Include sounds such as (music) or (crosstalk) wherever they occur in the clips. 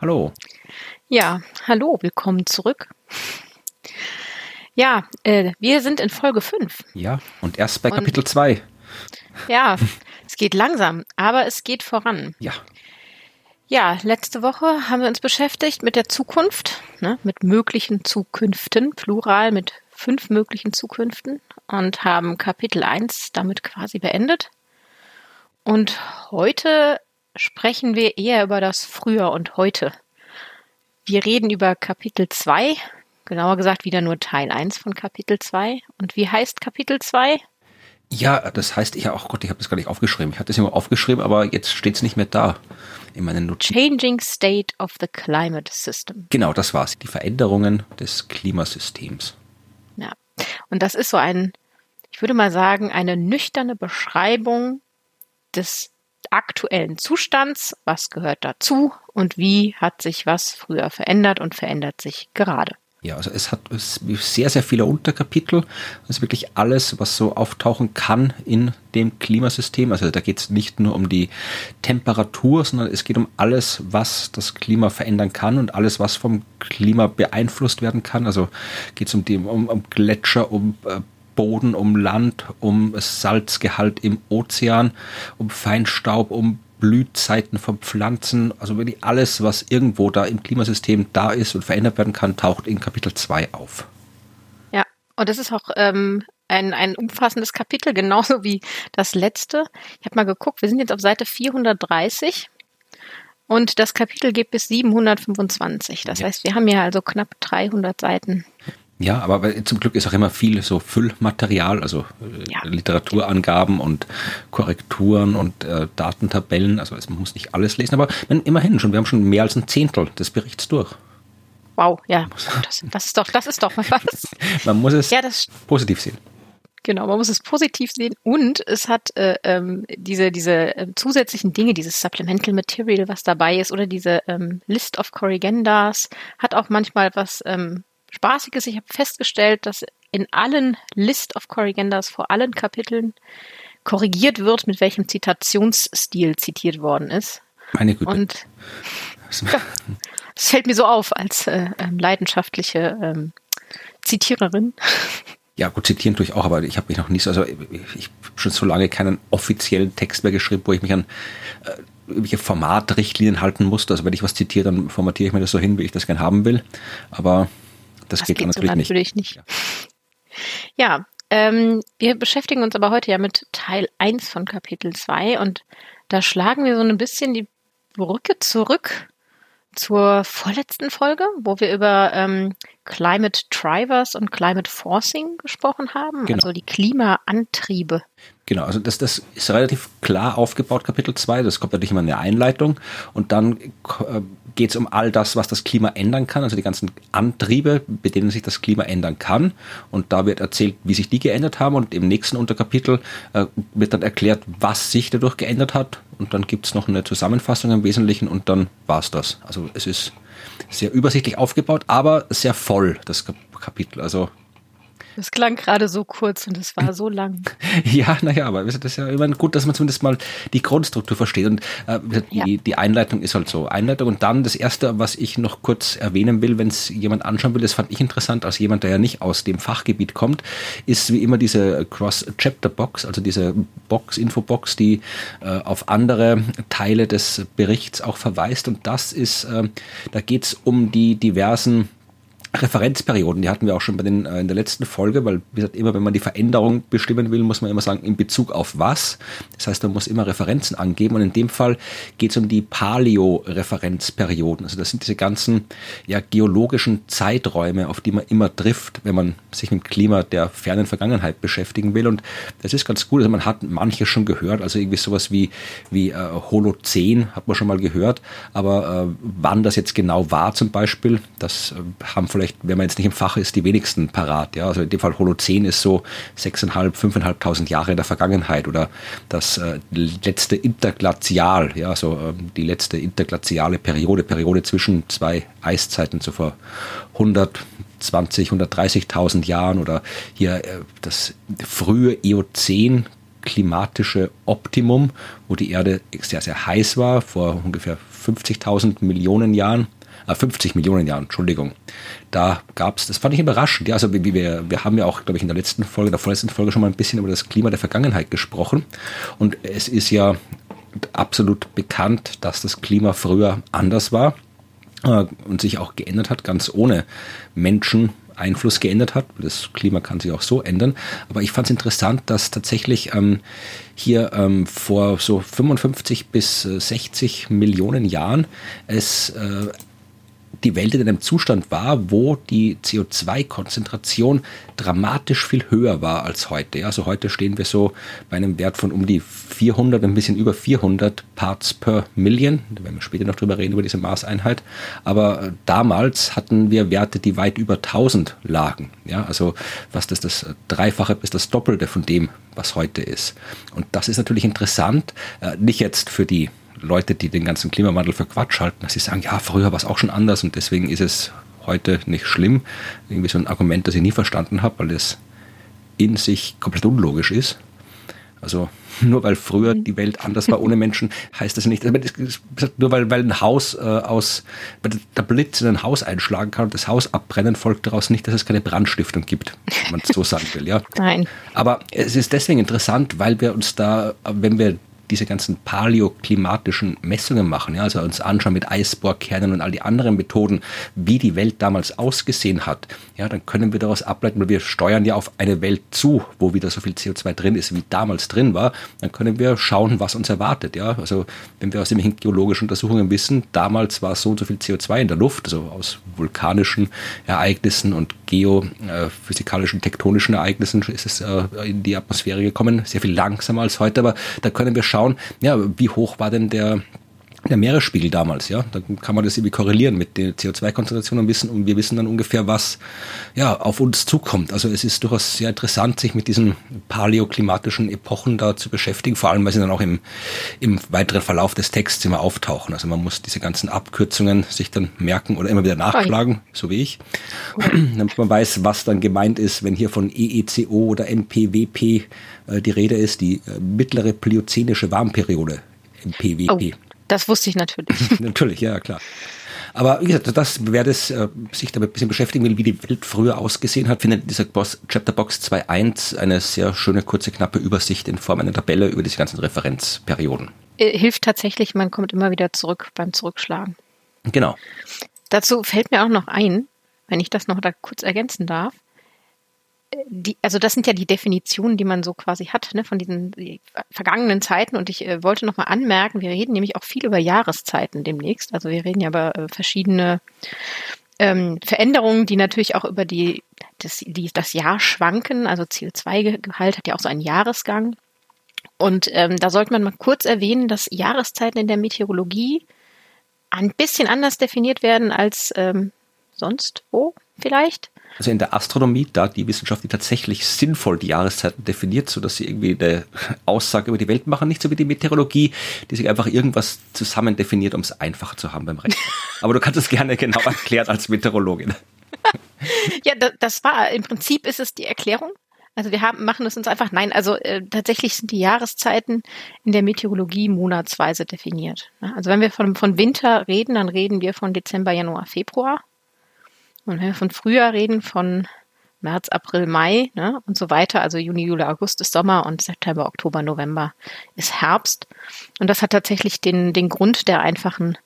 Hallo. Ja, hallo, willkommen zurück. Ja, äh, wir sind in Folge 5. Ja, und erst bei und, Kapitel 2. Ja, es geht langsam, aber es geht voran. Ja. Ja, letzte Woche haben wir uns beschäftigt mit der Zukunft, ne, mit möglichen Zukünften, plural mit fünf möglichen Zukünften und haben Kapitel 1 damit quasi beendet. Und heute sprechen wir eher über das Früher und Heute. Wir reden über Kapitel 2, genauer gesagt wieder nur Teil 1 von Kapitel 2. Und wie heißt Kapitel 2? Ja, das heißt, ja, oh Gott, ich habe das gar nicht aufgeschrieben. Ich hatte es immer aufgeschrieben, aber jetzt steht es nicht mehr da in meinen Notizen. Changing State of the Climate System. Genau, das war's. Die Veränderungen des Klimasystems. Ja, und das ist so ein, ich würde mal sagen, eine nüchterne Beschreibung des aktuellen Zustands, was gehört dazu und wie hat sich was früher verändert und verändert sich gerade. Ja, also es hat sehr, sehr viele Unterkapitel. Das ist wirklich alles, was so auftauchen kann in dem Klimasystem. Also da geht es nicht nur um die Temperatur, sondern es geht um alles, was das Klima verändern kann und alles, was vom Klima beeinflusst werden kann. Also geht es um, um, um Gletscher, um äh, Boden, um Land, um Salzgehalt im Ozean, um Feinstaub, um Blühzeiten von Pflanzen, also wirklich alles, was irgendwo da im Klimasystem da ist und verändert werden kann, taucht in Kapitel 2 auf. Ja, und das ist auch ähm, ein, ein umfassendes Kapitel, (laughs) genauso wie das letzte. Ich habe mal geguckt, wir sind jetzt auf Seite 430 und das Kapitel geht bis 725. Das ja. heißt, wir haben ja also knapp 300 Seiten. Ja, aber zum Glück ist auch immer viel so Füllmaterial, also äh, ja. Literaturangaben und Korrekturen und äh, Datentabellen. Also man muss nicht alles lesen, aber immerhin schon, wir haben schon mehr als ein Zehntel des Berichts durch. Wow, ja, das, das ist doch, das ist doch was. (laughs) man muss es ja, positiv sehen. Genau, man muss es positiv sehen und es hat äh, ähm, diese, diese äh, zusätzlichen Dinge, dieses Supplemental Material, was dabei ist, oder diese ähm, List of Corrigendas, hat auch manchmal was ähm, Spaßiges. Ich habe festgestellt, dass in allen List of Corrigenders vor allen Kapiteln korrigiert wird, mit welchem Zitationsstil zitiert worden ist. Meine Güte. Und ja, das fällt mir so auf als äh, ähm, leidenschaftliche ähm, Zitiererin. Ja, gut, zitieren tue ich auch, aber ich habe mich noch nicht so, also ich, ich habe schon so lange keinen offiziellen Text mehr geschrieben, wo ich mich an äh, irgendwelche Formatrichtlinien halten musste. Also wenn ich was zitiere, dann formatiere ich mir das so hin, wie ich das gern haben will. Aber das, das geht, geht natürlich, so natürlich nicht. nicht. Ja, ja ähm, wir beschäftigen uns aber heute ja mit Teil 1 von Kapitel 2 und da schlagen wir so ein bisschen die Brücke zurück zur vorletzten Folge, wo wir über ähm, Climate Drivers und Climate Forcing gesprochen haben, genau. also die Klimaantriebe. Genau, also das, das ist relativ klar aufgebaut, Kapitel 2. Das kommt natürlich immer in der Einleitung. Und dann äh, geht es um all das, was das Klima ändern kann, also die ganzen Antriebe, bei denen sich das Klima ändern kann. Und da wird erzählt, wie sich die geändert haben. Und im nächsten Unterkapitel äh, wird dann erklärt, was sich dadurch geändert hat. Und dann gibt es noch eine Zusammenfassung im Wesentlichen und dann war es das. Also es ist sehr übersichtlich aufgebaut, aber sehr voll, das Kapitel. Also das klang gerade so kurz und es war so lang. (laughs) ja, naja, aber das ist ja immer gut, dass man zumindest mal die Grundstruktur versteht. Und äh, die, ja. die Einleitung ist halt so. Einleitung und dann das Erste, was ich noch kurz erwähnen will, wenn es jemand anschauen will, das fand ich interessant, als jemand, der ja nicht aus dem Fachgebiet kommt, ist wie immer diese Cross-Chapter-Box, also diese Box, Infobox, die äh, auf andere Teile des Berichts auch verweist. Und das ist, äh, da geht es um die diversen Referenzperioden, die hatten wir auch schon bei den, äh, in der letzten Folge, weil wie gesagt, immer wenn man die Veränderung bestimmen will, muss man immer sagen, in Bezug auf was. Das heißt, man muss immer Referenzen angeben und in dem Fall geht es um die Paleo-Referenzperioden. Also das sind diese ganzen ja, geologischen Zeiträume, auf die man immer trifft, wenn man sich mit Klima der fernen Vergangenheit beschäftigen will. Und das ist ganz gut. Also man hat manches schon gehört, also irgendwie sowas wie, wie äh, Holozän hat man schon mal gehört, aber äh, wann das jetzt genau war zum Beispiel, das äh, haben vielleicht vielleicht, wenn man jetzt nicht im Fach ist, die wenigsten parat. Ja? Also in dem Fall Holozän ist so 6.500, 5.500 Jahre in der Vergangenheit oder das äh, letzte Interglazial, ja, so äh, die letzte interglaziale Periode, Periode zwischen zwei Eiszeiten, so vor 120, 130.000 Jahren oder hier äh, das frühe Eozän klimatische Optimum, wo die Erde sehr, sehr heiß war, vor ungefähr 50.000 Millionen Jahren. 50 Millionen Jahren, Entschuldigung. Da gab es, das fand ich überraschend. Ja, also wir, wir haben ja auch, glaube ich, in der letzten Folge, der vorletzten Folge schon mal ein bisschen über das Klima der Vergangenheit gesprochen. Und es ist ja absolut bekannt, dass das Klima früher anders war äh, und sich auch geändert hat, ganz ohne Menschen Einfluss geändert hat. Das Klima kann sich auch so ändern. Aber ich fand es interessant, dass tatsächlich ähm, hier ähm, vor so 55 bis 60 Millionen Jahren es äh, die Welt in einem Zustand war, wo die CO2-Konzentration dramatisch viel höher war als heute. Also heute stehen wir so bei einem Wert von um die 400, ein bisschen über 400 Parts per Million. Da werden wir später noch drüber reden, über diese Maßeinheit. Aber äh, damals hatten wir Werte, die weit über 1000 lagen. Ja, also was das, das Dreifache bis das Doppelte von dem, was heute ist. Und das ist natürlich interessant, äh, nicht jetzt für die Leute, die den ganzen Klimawandel für Quatsch halten, dass sie sagen, ja, früher war es auch schon anders und deswegen ist es heute nicht schlimm. Irgendwie so ein Argument, das ich nie verstanden habe, weil es in sich komplett unlogisch ist. Also (laughs) nur weil früher die Welt anders war ohne Menschen, (laughs) heißt das nicht. Nur weil, weil ein Haus äh, aus, weil der Blitz in ein Haus einschlagen kann und das Haus abbrennen, folgt daraus nicht, dass es keine Brandstiftung gibt, wenn man es so sagen will. Ja? (laughs) Nein. Aber es ist deswegen interessant, weil wir uns da, wenn wir diese ganzen paläoklimatischen Messungen machen, ja, also uns anschauen mit Eisbohrkernen und all die anderen Methoden, wie die Welt damals ausgesehen hat, ja, dann können wir daraus ableiten, weil wir steuern ja auf eine Welt zu, wo wieder so viel CO2 drin ist, wie damals drin war, dann können wir schauen, was uns erwartet, ja. Also, wenn wir aus den geologischen Untersuchungen wissen, damals war so und so viel CO2 in der Luft, also aus vulkanischen Ereignissen und geophysikalischen, tektonischen Ereignissen ist es äh, in die Atmosphäre gekommen, sehr viel langsamer als heute, aber da können wir schauen, schauen, ja, wie hoch war denn der der Meeresspiegel damals, ja, dann kann man das irgendwie korrelieren mit der CO2-Konzentration und wissen, und wir wissen dann ungefähr, was ja auf uns zukommt. Also es ist durchaus sehr interessant, sich mit diesen paläoklimatischen Epochen da zu beschäftigen, vor allem weil sie dann auch im, im weiteren Verlauf des Texts immer auftauchen. Also man muss diese ganzen Abkürzungen sich dann merken oder immer wieder nachschlagen, so wie ich, damit man weiß, was dann gemeint ist, wenn hier von EECO oder NPWP äh, die Rede ist, die äh, mittlere pliozänische Warmperiode. MPWP. Oh. Das wusste ich natürlich. (laughs) natürlich, ja, klar. Aber wie gesagt, das, wer das, äh, sich damit ein bisschen beschäftigen will, wie die Welt früher ausgesehen hat, findet in dieser Boss, Chapterbox 2.1 eine sehr schöne, kurze, knappe Übersicht in Form einer Tabelle über diese ganzen Referenzperioden. Äh, hilft tatsächlich, man kommt immer wieder zurück beim Zurückschlagen. Genau. Dazu fällt mir auch noch ein, wenn ich das noch da kurz ergänzen darf, die, also das sind ja die Definitionen, die man so quasi hat, ne, von diesen vergangenen Zeiten. Und ich äh, wollte nochmal anmerken, wir reden nämlich auch viel über Jahreszeiten demnächst. Also wir reden ja über äh, verschiedene ähm, Veränderungen, die natürlich auch über die, das, die, das Jahr schwanken. Also CO2-Gehalt hat ja auch so einen Jahresgang. Und ähm, da sollte man mal kurz erwähnen, dass Jahreszeiten in der Meteorologie ein bisschen anders definiert werden als ähm, sonst wo vielleicht. Also in der Astronomie, da die Wissenschaft, die tatsächlich sinnvoll die Jahreszeiten definiert, so dass sie irgendwie eine Aussage über die Welt machen, nicht so wie die Meteorologie, die sich einfach irgendwas zusammen definiert, um es einfacher zu haben beim Rechnen. (laughs) Aber du kannst es gerne genau erklären als Meteorologin. (laughs) ja, das war, im Prinzip ist es die Erklärung. Also wir haben, machen es uns einfach, nein, also äh, tatsächlich sind die Jahreszeiten in der Meteorologie monatsweise definiert. Also wenn wir von, von Winter reden, dann reden wir von Dezember, Januar, Februar. Und wenn wir von Frühjahr reden, von März, April, Mai ne, und so weiter, also Juni, Juli, August ist Sommer und September, Oktober, November ist Herbst. Und das hat tatsächlich den, den Grund der einfachen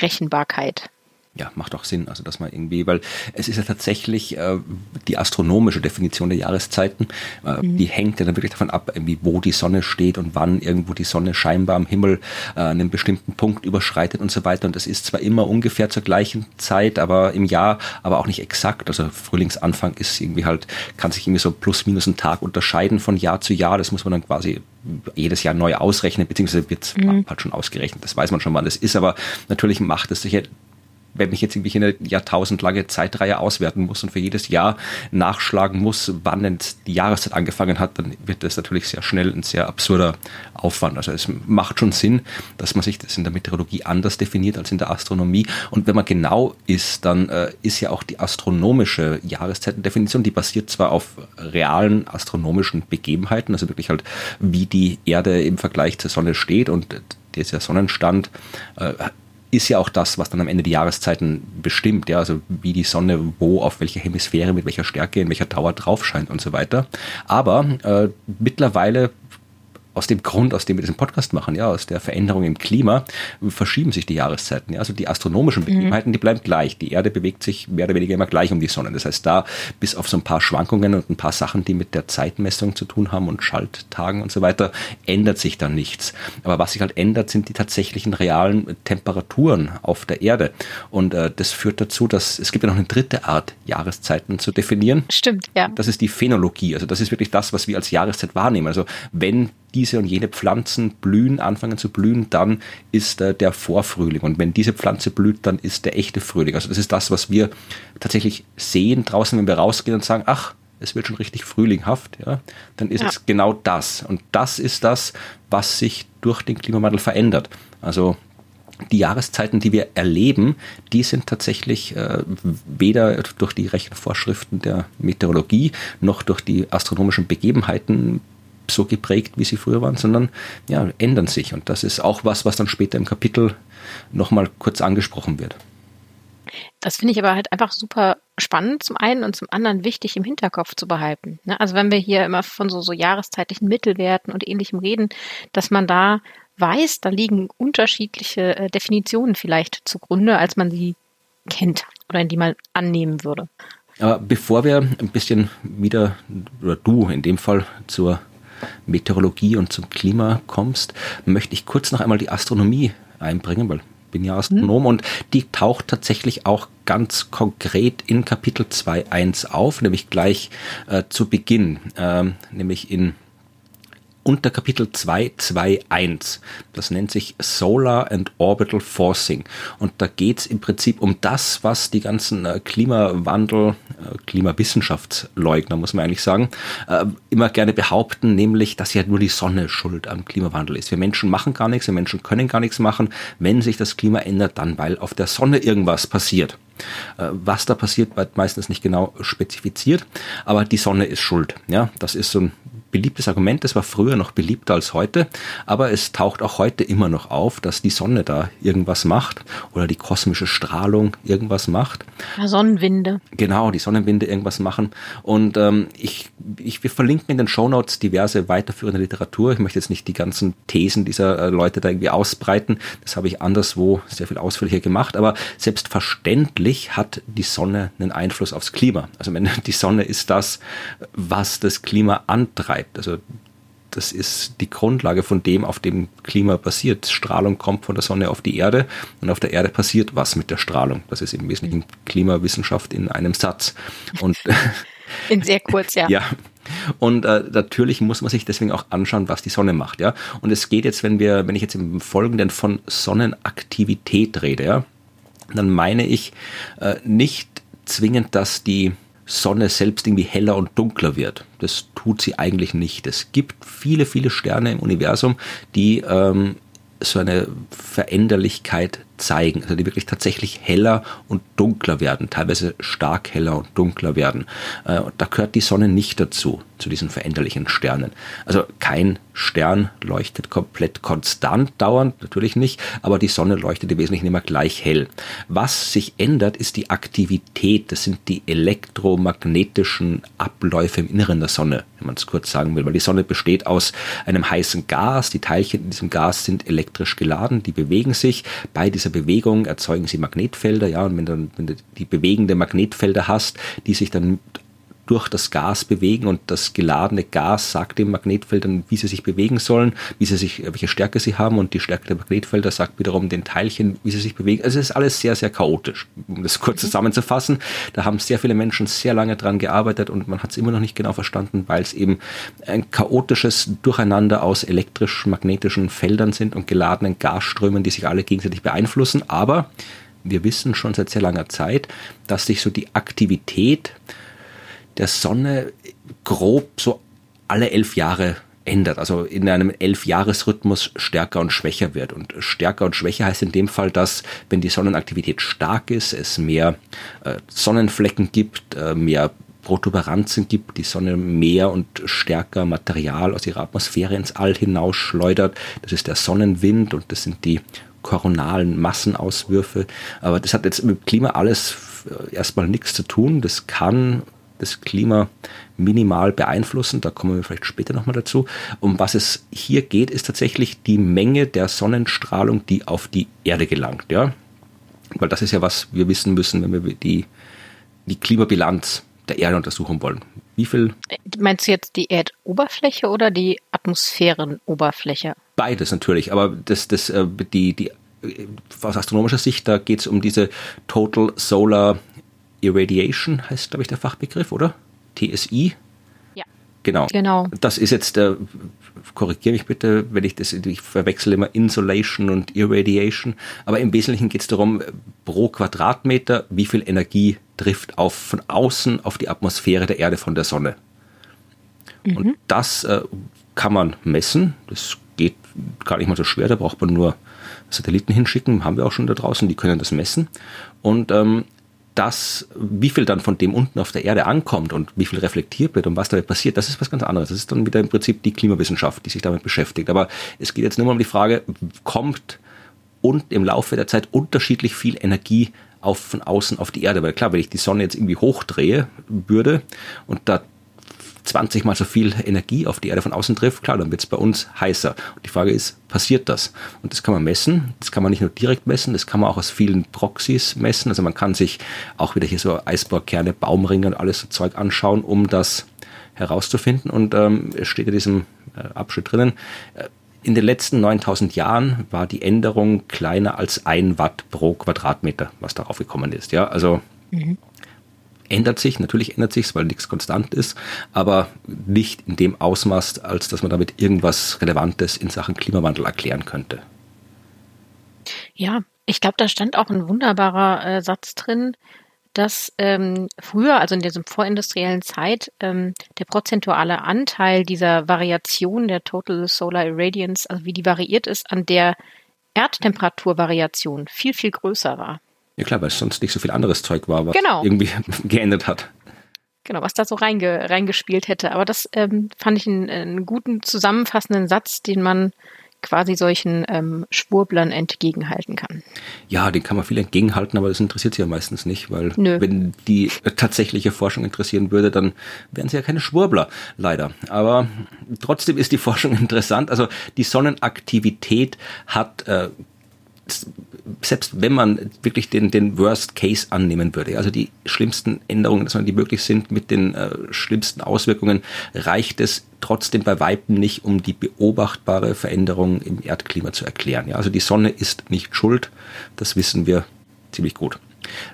Rechenbarkeit. Ja, macht auch Sinn. Also, dass man irgendwie, weil es ist ja tatsächlich äh, die astronomische Definition der Jahreszeiten, äh, mhm. die hängt ja dann wirklich davon ab, irgendwie, wo die Sonne steht und wann irgendwo die Sonne scheinbar am Himmel äh, einen bestimmten Punkt überschreitet und so weiter. Und das ist zwar immer ungefähr zur gleichen Zeit, aber im Jahr, aber auch nicht exakt. Also Frühlingsanfang ist irgendwie halt, kann sich irgendwie so plus minus einen Tag unterscheiden von Jahr zu Jahr. Das muss man dann quasi jedes Jahr neu ausrechnen, beziehungsweise wird mhm. halt schon ausgerechnet. Das weiß man schon, wann das ist, aber natürlich macht es sich wenn ich jetzt irgendwie eine jahrtausendlange Zeitreihe auswerten muss und für jedes Jahr nachschlagen muss, wann denn die Jahreszeit angefangen hat, dann wird das natürlich sehr schnell ein sehr absurder Aufwand. Also es macht schon Sinn, dass man sich das in der Meteorologie anders definiert als in der Astronomie. Und wenn man genau ist, dann äh, ist ja auch die astronomische Jahreszeitendefinition, die basiert zwar auf realen astronomischen Begebenheiten, also wirklich halt, wie die Erde im Vergleich zur Sonne steht und dieser Sonnenstand äh, ist ja auch das, was dann am Ende die Jahreszeiten bestimmt, ja, also wie die Sonne wo, auf welcher Hemisphäre, mit welcher Stärke, in welcher Dauer drauf scheint und so weiter. Aber äh, mittlerweile aus dem Grund, aus dem wir diesen Podcast machen, ja, aus der Veränderung im Klima, verschieben sich die Jahreszeiten. Ja. Also die astronomischen mhm. Begebenheiten, mhm. die bleiben gleich. Die Erde bewegt sich mehr oder weniger immer gleich um die Sonne. Das heißt, da bis auf so ein paar Schwankungen und ein paar Sachen, die mit der Zeitmessung zu tun haben und Schalttagen und so weiter, ändert sich dann nichts. Aber was sich halt ändert, sind die tatsächlichen realen Temperaturen auf der Erde. Und äh, das führt dazu, dass es gibt ja noch eine dritte Art, Jahreszeiten zu definieren. Stimmt, ja. Das ist die Phänologie. Also das ist wirklich das, was wir als Jahreszeit wahrnehmen. Also wenn diese und jene Pflanzen blühen, anfangen zu blühen, dann ist äh, der Vorfrühling. Und wenn diese Pflanze blüht, dann ist der echte Frühling. Also das ist das, was wir tatsächlich sehen draußen, wenn wir rausgehen und sagen, ach, es wird schon richtig frühlinghaft, ja, dann ist ja. es genau das. Und das ist das, was sich durch den Klimawandel verändert. Also die Jahreszeiten, die wir erleben, die sind tatsächlich äh, weder durch die Rechenvorschriften der Meteorologie noch durch die astronomischen Begebenheiten so geprägt, wie sie früher waren, sondern ja, ändern sich. Und das ist auch was, was dann später im Kapitel nochmal kurz angesprochen wird. Das finde ich aber halt einfach super spannend zum einen und zum anderen wichtig im Hinterkopf zu behalten. Ne? Also wenn wir hier immer von so, so jahreszeitlichen Mittelwerten und ähnlichem reden, dass man da weiß, da liegen unterschiedliche äh, Definitionen vielleicht zugrunde, als man sie kennt oder in die man annehmen würde. Aber bevor wir ein bisschen wieder, oder du in dem Fall, zur Meteorologie und zum Klima kommst, möchte ich kurz noch einmal die Astronomie einbringen, weil ich bin ja Astronom mhm. und die taucht tatsächlich auch ganz konkret in Kapitel 2.1 auf, nämlich gleich äh, zu Beginn, äh, nämlich in unter Kapitel 221. Das nennt sich Solar and Orbital Forcing. Und da geht es im Prinzip um das, was die ganzen äh, Klimawandel, äh, Klimawissenschaftsleugner, muss man eigentlich sagen, äh, immer gerne behaupten, nämlich, dass ja nur die Sonne schuld am Klimawandel ist. Wir Menschen machen gar nichts, wir Menschen können gar nichts machen. Wenn sich das Klima ändert, dann weil auf der Sonne irgendwas passiert. Was da passiert, wird meistens nicht genau spezifiziert, aber die Sonne ist schuld. Ja, das ist so ein beliebtes Argument, das war früher noch beliebter als heute, aber es taucht auch heute immer noch auf, dass die Sonne da irgendwas macht oder die kosmische Strahlung irgendwas macht. Sonnenwinde. Genau, die Sonnenwinde irgendwas machen. Und ähm, ich, ich, wir verlinken in den Shownotes diverse weiterführende Literatur. Ich möchte jetzt nicht die ganzen Thesen dieser äh, Leute da irgendwie ausbreiten. Das habe ich anderswo sehr viel ausführlicher gemacht. Aber selbstverständlich hat die Sonne einen Einfluss aufs Klima. Also wenn (laughs) die Sonne ist das, was das Klima antreibt bleibt. Also das ist die Grundlage von dem, auf dem Klima passiert. Strahlung kommt von der Sonne auf die Erde und auf der Erde passiert was mit der Strahlung. Das ist im Wesentlichen Klimawissenschaft in einem Satz. Und (laughs) in sehr kurz, ja. ja. Und äh, natürlich muss man sich deswegen auch anschauen, was die Sonne macht, ja. Und es geht jetzt, wenn wir, wenn ich jetzt im Folgenden von Sonnenaktivität rede, ja, dann meine ich äh, nicht zwingend, dass die Sonne selbst irgendwie heller und dunkler wird. Das tut sie eigentlich nicht. Es gibt viele, viele Sterne im Universum, die ähm, so eine Veränderlichkeit zeigen, also die wirklich tatsächlich heller und dunkler werden, teilweise stark heller und dunkler werden. Äh, da gehört die Sonne nicht dazu, zu diesen veränderlichen Sternen. Also kein Stern leuchtet komplett konstant dauernd, natürlich nicht, aber die Sonne leuchtet im Wesentlichen immer gleich hell. Was sich ändert, ist die Aktivität, das sind die elektromagnetischen Abläufe im Inneren der Sonne, wenn man es kurz sagen will, weil die Sonne besteht aus einem heißen Gas, die Teilchen in diesem Gas sind elektrisch geladen, die bewegen sich. Bei dieser Bewegung erzeugen sie Magnetfelder, ja, und wenn, dann, wenn du die bewegende Magnetfelder hast, die sich dann durch das Gas bewegen und das geladene Gas sagt dem Magnetfeldern, wie sie sich bewegen sollen, wie sie sich, welche Stärke sie haben und die Stärke der Magnetfelder sagt wiederum den Teilchen, wie sie sich bewegen. Also es ist alles sehr, sehr chaotisch, um das kurz mhm. zusammenzufassen. Da haben sehr viele Menschen sehr lange dran gearbeitet und man hat es immer noch nicht genau verstanden, weil es eben ein chaotisches Durcheinander aus elektrisch-magnetischen Feldern sind und geladenen Gasströmen, die sich alle gegenseitig beeinflussen. Aber wir wissen schon seit sehr langer Zeit, dass sich so die Aktivität der Sonne grob so alle elf Jahre ändert, also in einem Elfjahresrhythmus stärker und schwächer wird. Und stärker und schwächer heißt in dem Fall, dass wenn die Sonnenaktivität stark ist, es mehr äh, Sonnenflecken gibt, äh, mehr Protuberanzen gibt, die Sonne mehr und stärker Material aus ihrer Atmosphäre ins All hinausschleudert. Das ist der Sonnenwind und das sind die koronalen Massenauswürfe. Aber das hat jetzt mit Klima alles äh, erstmal nichts zu tun. Das kann das Klima minimal beeinflussen. Da kommen wir vielleicht später nochmal dazu. Um was es hier geht, ist tatsächlich die Menge der Sonnenstrahlung, die auf die Erde gelangt. Ja? Weil das ist ja, was wir wissen müssen, wenn wir die, die Klimabilanz der Erde untersuchen wollen. Wie viel? Meinst du jetzt die Erdoberfläche oder die Atmosphärenoberfläche? Beides natürlich, aber das, das, äh, die, die, aus astronomischer Sicht, da geht es um diese Total Solar Irradiation heißt, glaube ich, der Fachbegriff, oder? TSI? Ja. Genau. Genau. Das ist jetzt der, korrigiere mich bitte, wenn ich das, ich verwechsel immer Insolation und Irradiation, aber im Wesentlichen geht es darum, pro Quadratmeter, wie viel Energie trifft auf, von außen auf die Atmosphäre der Erde von der Sonne. Mhm. Und das äh, kann man messen. Das geht gar nicht mal so schwer, da braucht man nur Satelliten hinschicken, haben wir auch schon da draußen, die können das messen. Und ähm, das, wie viel dann von dem unten auf der Erde ankommt und wie viel reflektiert wird und was dabei passiert, das ist was ganz anderes. Das ist dann wieder im Prinzip die Klimawissenschaft, die sich damit beschäftigt. Aber es geht jetzt nur mal um die Frage, kommt und im Laufe der Zeit unterschiedlich viel Energie auf, von außen auf die Erde? Weil klar, wenn ich die Sonne jetzt irgendwie hochdrehe würde und da 20 mal so viel Energie auf die Erde von außen trifft, klar, dann wird es bei uns heißer. Und die Frage ist, passiert das? Und das kann man messen. Das kann man nicht nur direkt messen, das kann man auch aus vielen Proxys messen. Also man kann sich auch wieder hier so Eisbohrkerne, Baumringe und alles so Zeug anschauen, um das herauszufinden. Und ähm, es steht in diesem äh, Abschnitt drinnen, äh, in den letzten 9000 Jahren war die Änderung kleiner als ein Watt pro Quadratmeter, was darauf gekommen ist. Ja, also mhm ändert sich, natürlich ändert sich weil nichts konstant ist, aber nicht in dem Ausmaß, als dass man damit irgendwas Relevantes in Sachen Klimawandel erklären könnte. Ja, ich glaube, da stand auch ein wunderbarer äh, Satz drin, dass ähm, früher, also in dieser vorindustriellen Zeit, ähm, der prozentuale Anteil dieser Variation der Total Solar Irradiance, also wie die variiert ist, an der Erdtemperaturvariation viel, viel größer war. Ja klar, weil es sonst nicht so viel anderes Zeug war, was genau. irgendwie (laughs) geändert hat. Genau, was da so reinge, reingespielt hätte. Aber das ähm, fand ich einen, einen, guten zusammenfassenden Satz, den man quasi solchen ähm, Schwurblern entgegenhalten kann. Ja, den kann man viel entgegenhalten, aber das interessiert sie ja meistens nicht, weil Nö. wenn die tatsächliche Forschung interessieren würde, dann wären sie ja keine Schwurbler, leider. Aber trotzdem ist die Forschung (laughs) interessant. Also die Sonnenaktivität hat äh, selbst wenn man wirklich den, den Worst Case annehmen würde, also die schlimmsten Änderungen, die möglich sind mit den äh, schlimmsten Auswirkungen, reicht es trotzdem bei Weitem nicht, um die beobachtbare Veränderung im Erdklima zu erklären. Ja, also die Sonne ist nicht schuld, das wissen wir ziemlich gut.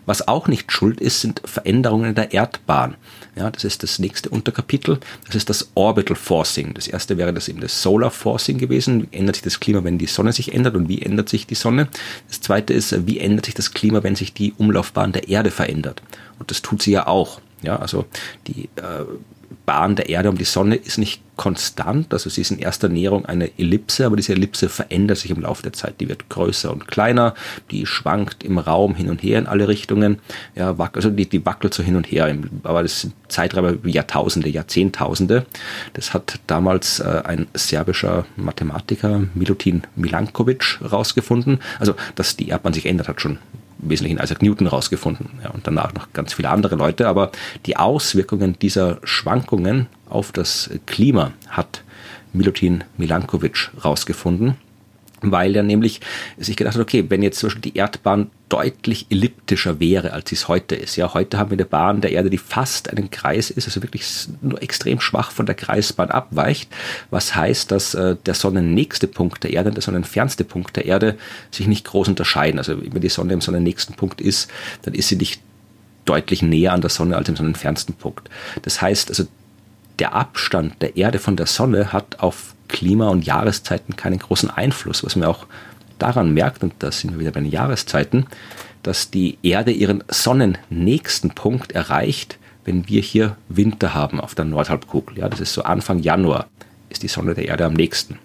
Was auch nicht schuld ist, sind Veränderungen in der Erdbahn. Ja, das ist das nächste Unterkapitel. Das ist das Orbital Forcing. Das erste wäre das eben das Solar Forcing gewesen. Wie ändert sich das Klima, wenn die Sonne sich ändert und wie ändert sich die Sonne? Das zweite ist, wie ändert sich das Klima, wenn sich die Umlaufbahn der Erde verändert? Und das tut sie ja auch. Ja, also die äh, Bahn der Erde um die Sonne ist nicht konstant, also sie ist in erster Näherung eine Ellipse, aber diese Ellipse verändert sich im Laufe der Zeit. Die wird größer und kleiner, die schwankt im Raum hin und her in alle Richtungen, ja, also die, die wackelt so hin und her, aber das sind Zeiträume wie Jahrtausende, Jahrzehntausende. Das hat damals äh, ein serbischer Mathematiker, Milutin Milankovic, rausgefunden. Also, dass die Erdbahn sich ändert, hat schon Wesentlichen Isaac Newton rausgefunden ja, und danach noch ganz viele andere Leute. Aber die Auswirkungen dieser Schwankungen auf das Klima hat Milutin Milankovic rausgefunden. Weil er nämlich sich gedacht hat, okay, wenn jetzt zum Beispiel die Erdbahn deutlich elliptischer wäre, als sie es heute ist. Ja, heute haben wir eine Bahn der Erde, die fast einen Kreis ist, also wirklich nur extrem schwach von der Kreisbahn abweicht, was heißt, dass äh, der sonnennächste Punkt der Erde und der sonnenfernste Punkt der Erde sich nicht groß unterscheiden. Also wenn die Sonne im sonnennächsten Punkt ist, dann ist sie nicht deutlich näher an der Sonne als im sonnenfernsten Punkt. Das heißt, also der Abstand der Erde von der Sonne hat auf Klima und Jahreszeiten keinen großen Einfluss, was man auch daran merkt, und da sind wir wieder bei den Jahreszeiten, dass die Erde ihren sonnennächsten Punkt erreicht, wenn wir hier Winter haben auf der Nordhalbkugel. Ja, das ist so Anfang Januar, ist die Sonne der Erde am nächsten.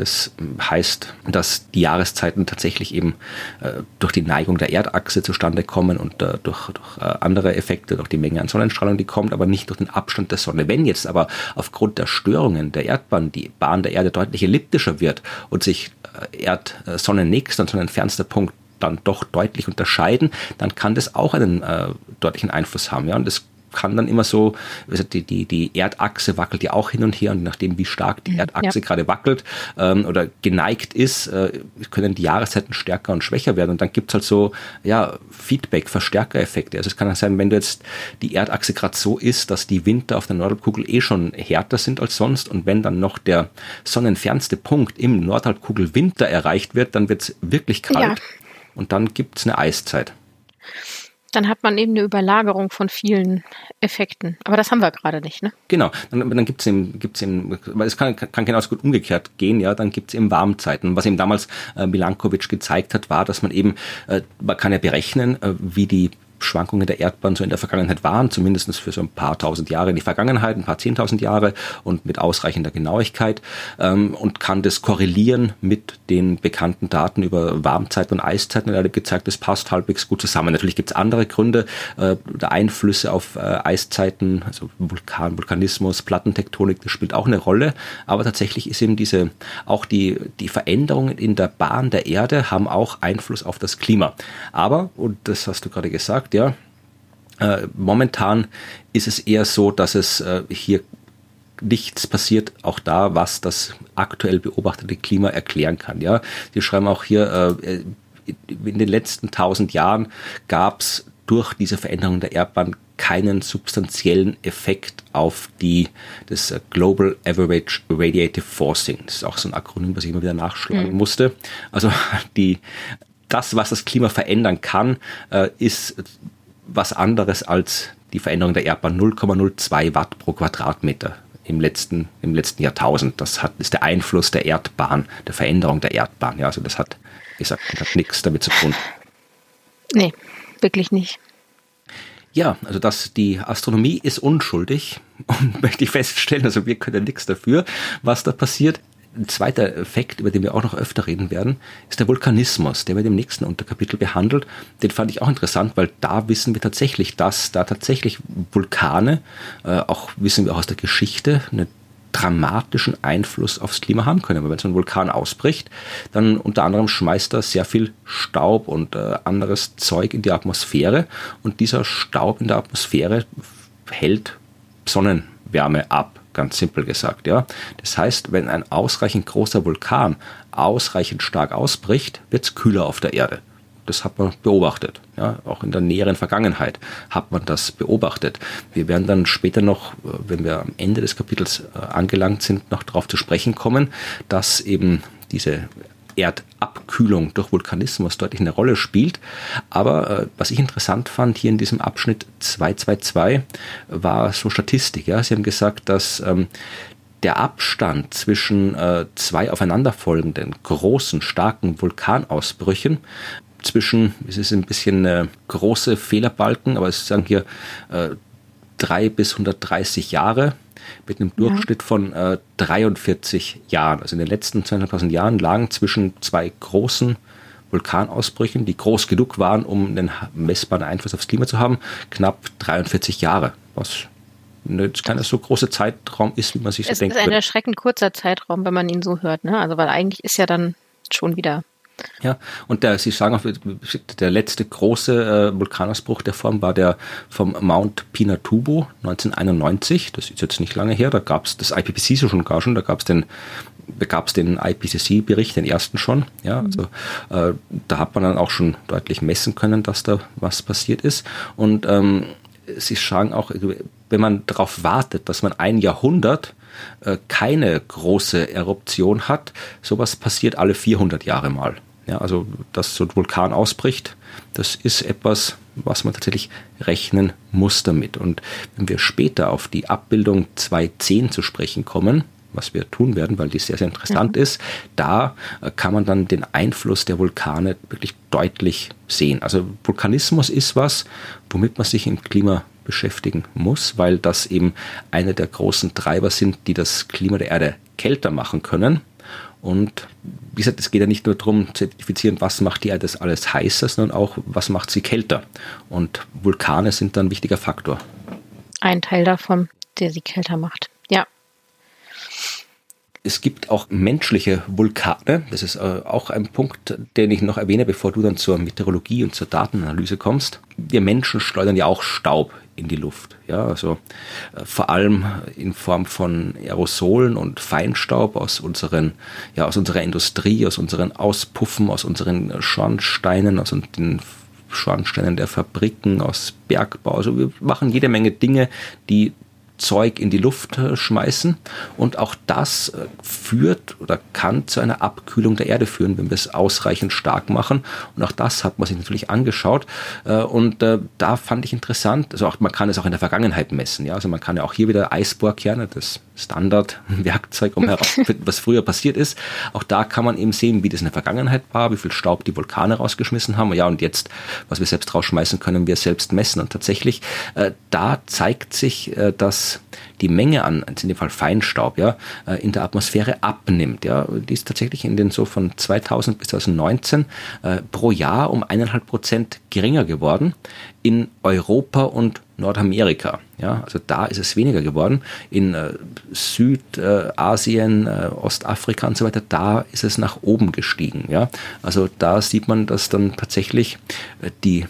Das heißt, dass die Jahreszeiten tatsächlich eben äh, durch die Neigung der Erdachse zustande kommen und äh, durch, durch äh, andere Effekte, durch die Menge an Sonnenstrahlung, die kommt, aber nicht durch den Abstand der Sonne. Wenn jetzt aber aufgrund der Störungen der Erdbahn die Bahn der Erde deutlich elliptischer wird und sich äh, Erd, Sonnennächster und sonnenfernster Punkt dann doch deutlich unterscheiden, dann kann das auch einen äh, deutlichen Einfluss haben. Ja? Und das kann dann immer so, also die, die, die Erdachse wackelt ja auch hin und her und nachdem wie stark die mhm, Erdachse ja. gerade wackelt ähm, oder geneigt ist, äh, können die Jahreszeiten stärker und schwächer werden und dann gibt's halt so ja, Feedback, Verstärkereffekte. Also es kann auch sein, wenn du jetzt die Erdachse gerade so ist, dass die Winter auf der Nordhalbkugel eh schon härter sind als sonst und wenn dann noch der sonnenfernste Punkt im Nordhalbkugel Winter erreicht wird, dann wird's wirklich kalt ja. und dann gibt's eine Eiszeit. Dann hat man eben eine Überlagerung von vielen Effekten. Aber das haben wir gerade nicht, ne? Genau. Dann, dann gibt es eben, gibt's eben, weil es kann, kann genauso gut umgekehrt gehen, ja, dann gibt es eben Warmzeiten. Was eben damals äh, Milankovic gezeigt hat, war, dass man eben, äh, man kann ja berechnen, äh, wie die Schwankungen der Erdbahn so in der Vergangenheit waren, zumindest für so ein paar tausend Jahre in die Vergangenheit, ein paar zehntausend Jahre und mit ausreichender Genauigkeit ähm, und kann das korrelieren mit den bekannten Daten über Warmzeiten und Eiszeiten. Und er hat gezeigt, das passt halbwegs gut zusammen. Natürlich gibt es andere Gründe äh, oder Einflüsse auf äh, Eiszeiten, also Vulkan, Vulkanismus, Plattentektonik, das spielt auch eine Rolle. Aber tatsächlich ist eben diese, auch die, die Veränderungen in der Bahn der Erde haben auch Einfluss auf das Klima. Aber, und das hast du gerade gesagt, gesagt, ja, äh, momentan ist es eher so, dass es äh, hier nichts passiert, auch da, was das aktuell beobachtete Klima erklären kann. Ja, Sie schreiben auch hier, äh, in den letzten tausend Jahren gab es durch diese Veränderung der Erdbahn keinen substanziellen Effekt auf die das Global Average Radiative Forcing. Das ist auch so ein Akronym, was ich immer wieder nachschlagen mhm. musste. Also (laughs) die das, was das Klima verändern kann, äh, ist was anderes als die Veränderung der Erdbahn 0,02 Watt pro Quadratmeter im letzten, im letzten Jahrtausend. Das hat, ist der Einfluss der Erdbahn, der Veränderung der Erdbahn. Ja, also das hat, wie gesagt, hat nichts damit zu tun. Nee, wirklich nicht. Ja, also dass die Astronomie ist unschuldig und (laughs) möchte ich feststellen, also wir können nichts dafür, was da passiert. Ein zweiter Effekt, über den wir auch noch öfter reden werden, ist der Vulkanismus. Der wird im nächsten Unterkapitel behandelt. Den fand ich auch interessant, weil da wissen wir tatsächlich, dass da tatsächlich Vulkane, äh, auch wissen wir auch aus der Geschichte, einen dramatischen Einfluss aufs Klima haben können. Aber wenn so ein Vulkan ausbricht, dann unter anderem schmeißt er sehr viel Staub und äh, anderes Zeug in die Atmosphäre und dieser Staub in der Atmosphäre hält Sonnenwärme ab ganz simpel gesagt, ja. Das heißt, wenn ein ausreichend großer Vulkan ausreichend stark ausbricht, wird es kühler auf der Erde. Das hat man beobachtet. Ja, auch in der näheren Vergangenheit hat man das beobachtet. Wir werden dann später noch, äh, wenn wir am Ende des Kapitels äh, angelangt sind, noch darauf zu sprechen kommen, dass eben diese Erdabkühlung durch Vulkanismus deutlich eine Rolle spielt. Aber äh, was ich interessant fand hier in diesem Abschnitt 222 war so Statistik. Ja? Sie haben gesagt, dass ähm, der Abstand zwischen äh, zwei aufeinanderfolgenden großen, starken Vulkanausbrüchen zwischen, es ist ein bisschen äh, große Fehlerbalken, aber es sagen hier äh, drei bis 130 Jahre mit einem Durchschnitt ja. von äh, 43 Jahren. Also in den letzten 200.000 Jahren lagen zwischen zwei großen Vulkanausbrüchen, die groß genug waren, um einen messbaren Einfluss aufs Klima zu haben, knapp 43 Jahre, was jetzt kein so großer Zeitraum ist, wie man sich es so denkt. Es ist ein erschreckend kurzer Zeitraum, wenn man ihn so hört, ne? Also weil eigentlich ist ja dann schon wieder ja, und der, Sie sagen auch, der letzte große äh, Vulkanausbruch der Form war der vom Mount Pinatubo 1991. Das ist jetzt nicht lange her. Da gab es das IPCC schon gar schon. Da gab es den gab es den IPCC-Bericht, den ersten schon. Ja, also äh, da hat man dann auch schon deutlich messen können, dass da was passiert ist. Und ähm, sie sagen auch, wenn man darauf wartet, dass man ein Jahrhundert äh, keine große Eruption hat, sowas passiert alle 400 Jahre mal. Ja, also dass so ein Vulkan ausbricht, das ist etwas, was man tatsächlich rechnen muss damit. Und wenn wir später auf die Abbildung 2.10 zu sprechen kommen, was wir tun werden, weil die sehr, sehr interessant mhm. ist, da äh, kann man dann den Einfluss der Vulkane wirklich deutlich sehen. Also Vulkanismus ist was, womit man sich im Klima beschäftigen muss, weil das eben eine der großen Treiber sind, die das Klima der Erde kälter machen können. Und wie gesagt, es geht ja nicht nur darum zu identifizieren, was macht die Erde das alles heißer, sondern auch, was macht sie kälter. Und Vulkane sind dann ein wichtiger Faktor. Ein Teil davon, der sie kälter macht. Ja. Es gibt auch menschliche Vulkane. Das ist äh, auch ein Punkt, den ich noch erwähne, bevor du dann zur Meteorologie und zur Datenanalyse kommst. Wir Menschen schleudern ja auch Staub in die Luft. Ja, also äh, vor allem in Form von Aerosolen und Feinstaub aus unseren, ja, aus unserer Industrie, aus unseren Auspuffen, aus unseren Schornsteinen, aus den Schornsteinen der Fabriken, aus Bergbau. Also wir machen jede Menge Dinge, die Zeug in die Luft äh, schmeißen. Und auch das äh, führt oder kann zu einer Abkühlung der Erde führen, wenn wir es ausreichend stark machen. Und auch das hat man sich natürlich angeschaut. Äh, und da fand ich interessant, also auch, man kann es auch in der Vergangenheit messen. Ja? Also man kann ja auch hier wieder Eisbohrkerne, das Standardwerkzeug, um (laughs) herauszufinden, was früher passiert ist. Auch da kann man eben sehen, wie das in der Vergangenheit war, wie viel Staub die Vulkane rausgeschmissen haben. Ja, und jetzt, was wir selbst rausschmeißen, können wir selbst messen. Und tatsächlich, äh, da zeigt sich, äh, dass die Menge an, in dem Fall Feinstaub, ja, äh, in der Atmosphäre abnimmt. Ja, die ist tatsächlich in den so von 2000 bis 2019 äh, pro Jahr um eineinhalb Prozent geringer geworden in Europa und Nordamerika. Ja, also da ist es weniger geworden. In äh, Südasien, äh, Ostafrika und so weiter, da ist es nach oben gestiegen. Ja, also da sieht man, dass dann tatsächlich äh, die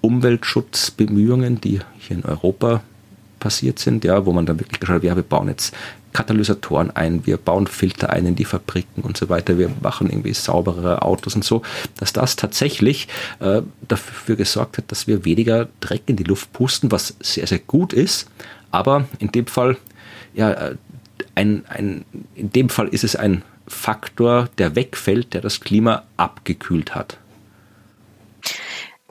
Umweltschutzbemühungen, die hier in Europa passiert sind, ja, wo man dann wirklich geschaut hat, ja, wir bauen jetzt Katalysatoren ein, wir bauen Filter ein in die Fabriken und so weiter, wir machen irgendwie sauberere Autos und so, dass das tatsächlich äh, dafür gesorgt hat, dass wir weniger Dreck in die Luft pusten, was sehr, sehr gut ist. Aber in dem Fall, ja, äh, ein, ein, in dem Fall ist es ein Faktor, der wegfällt, der das Klima abgekühlt hat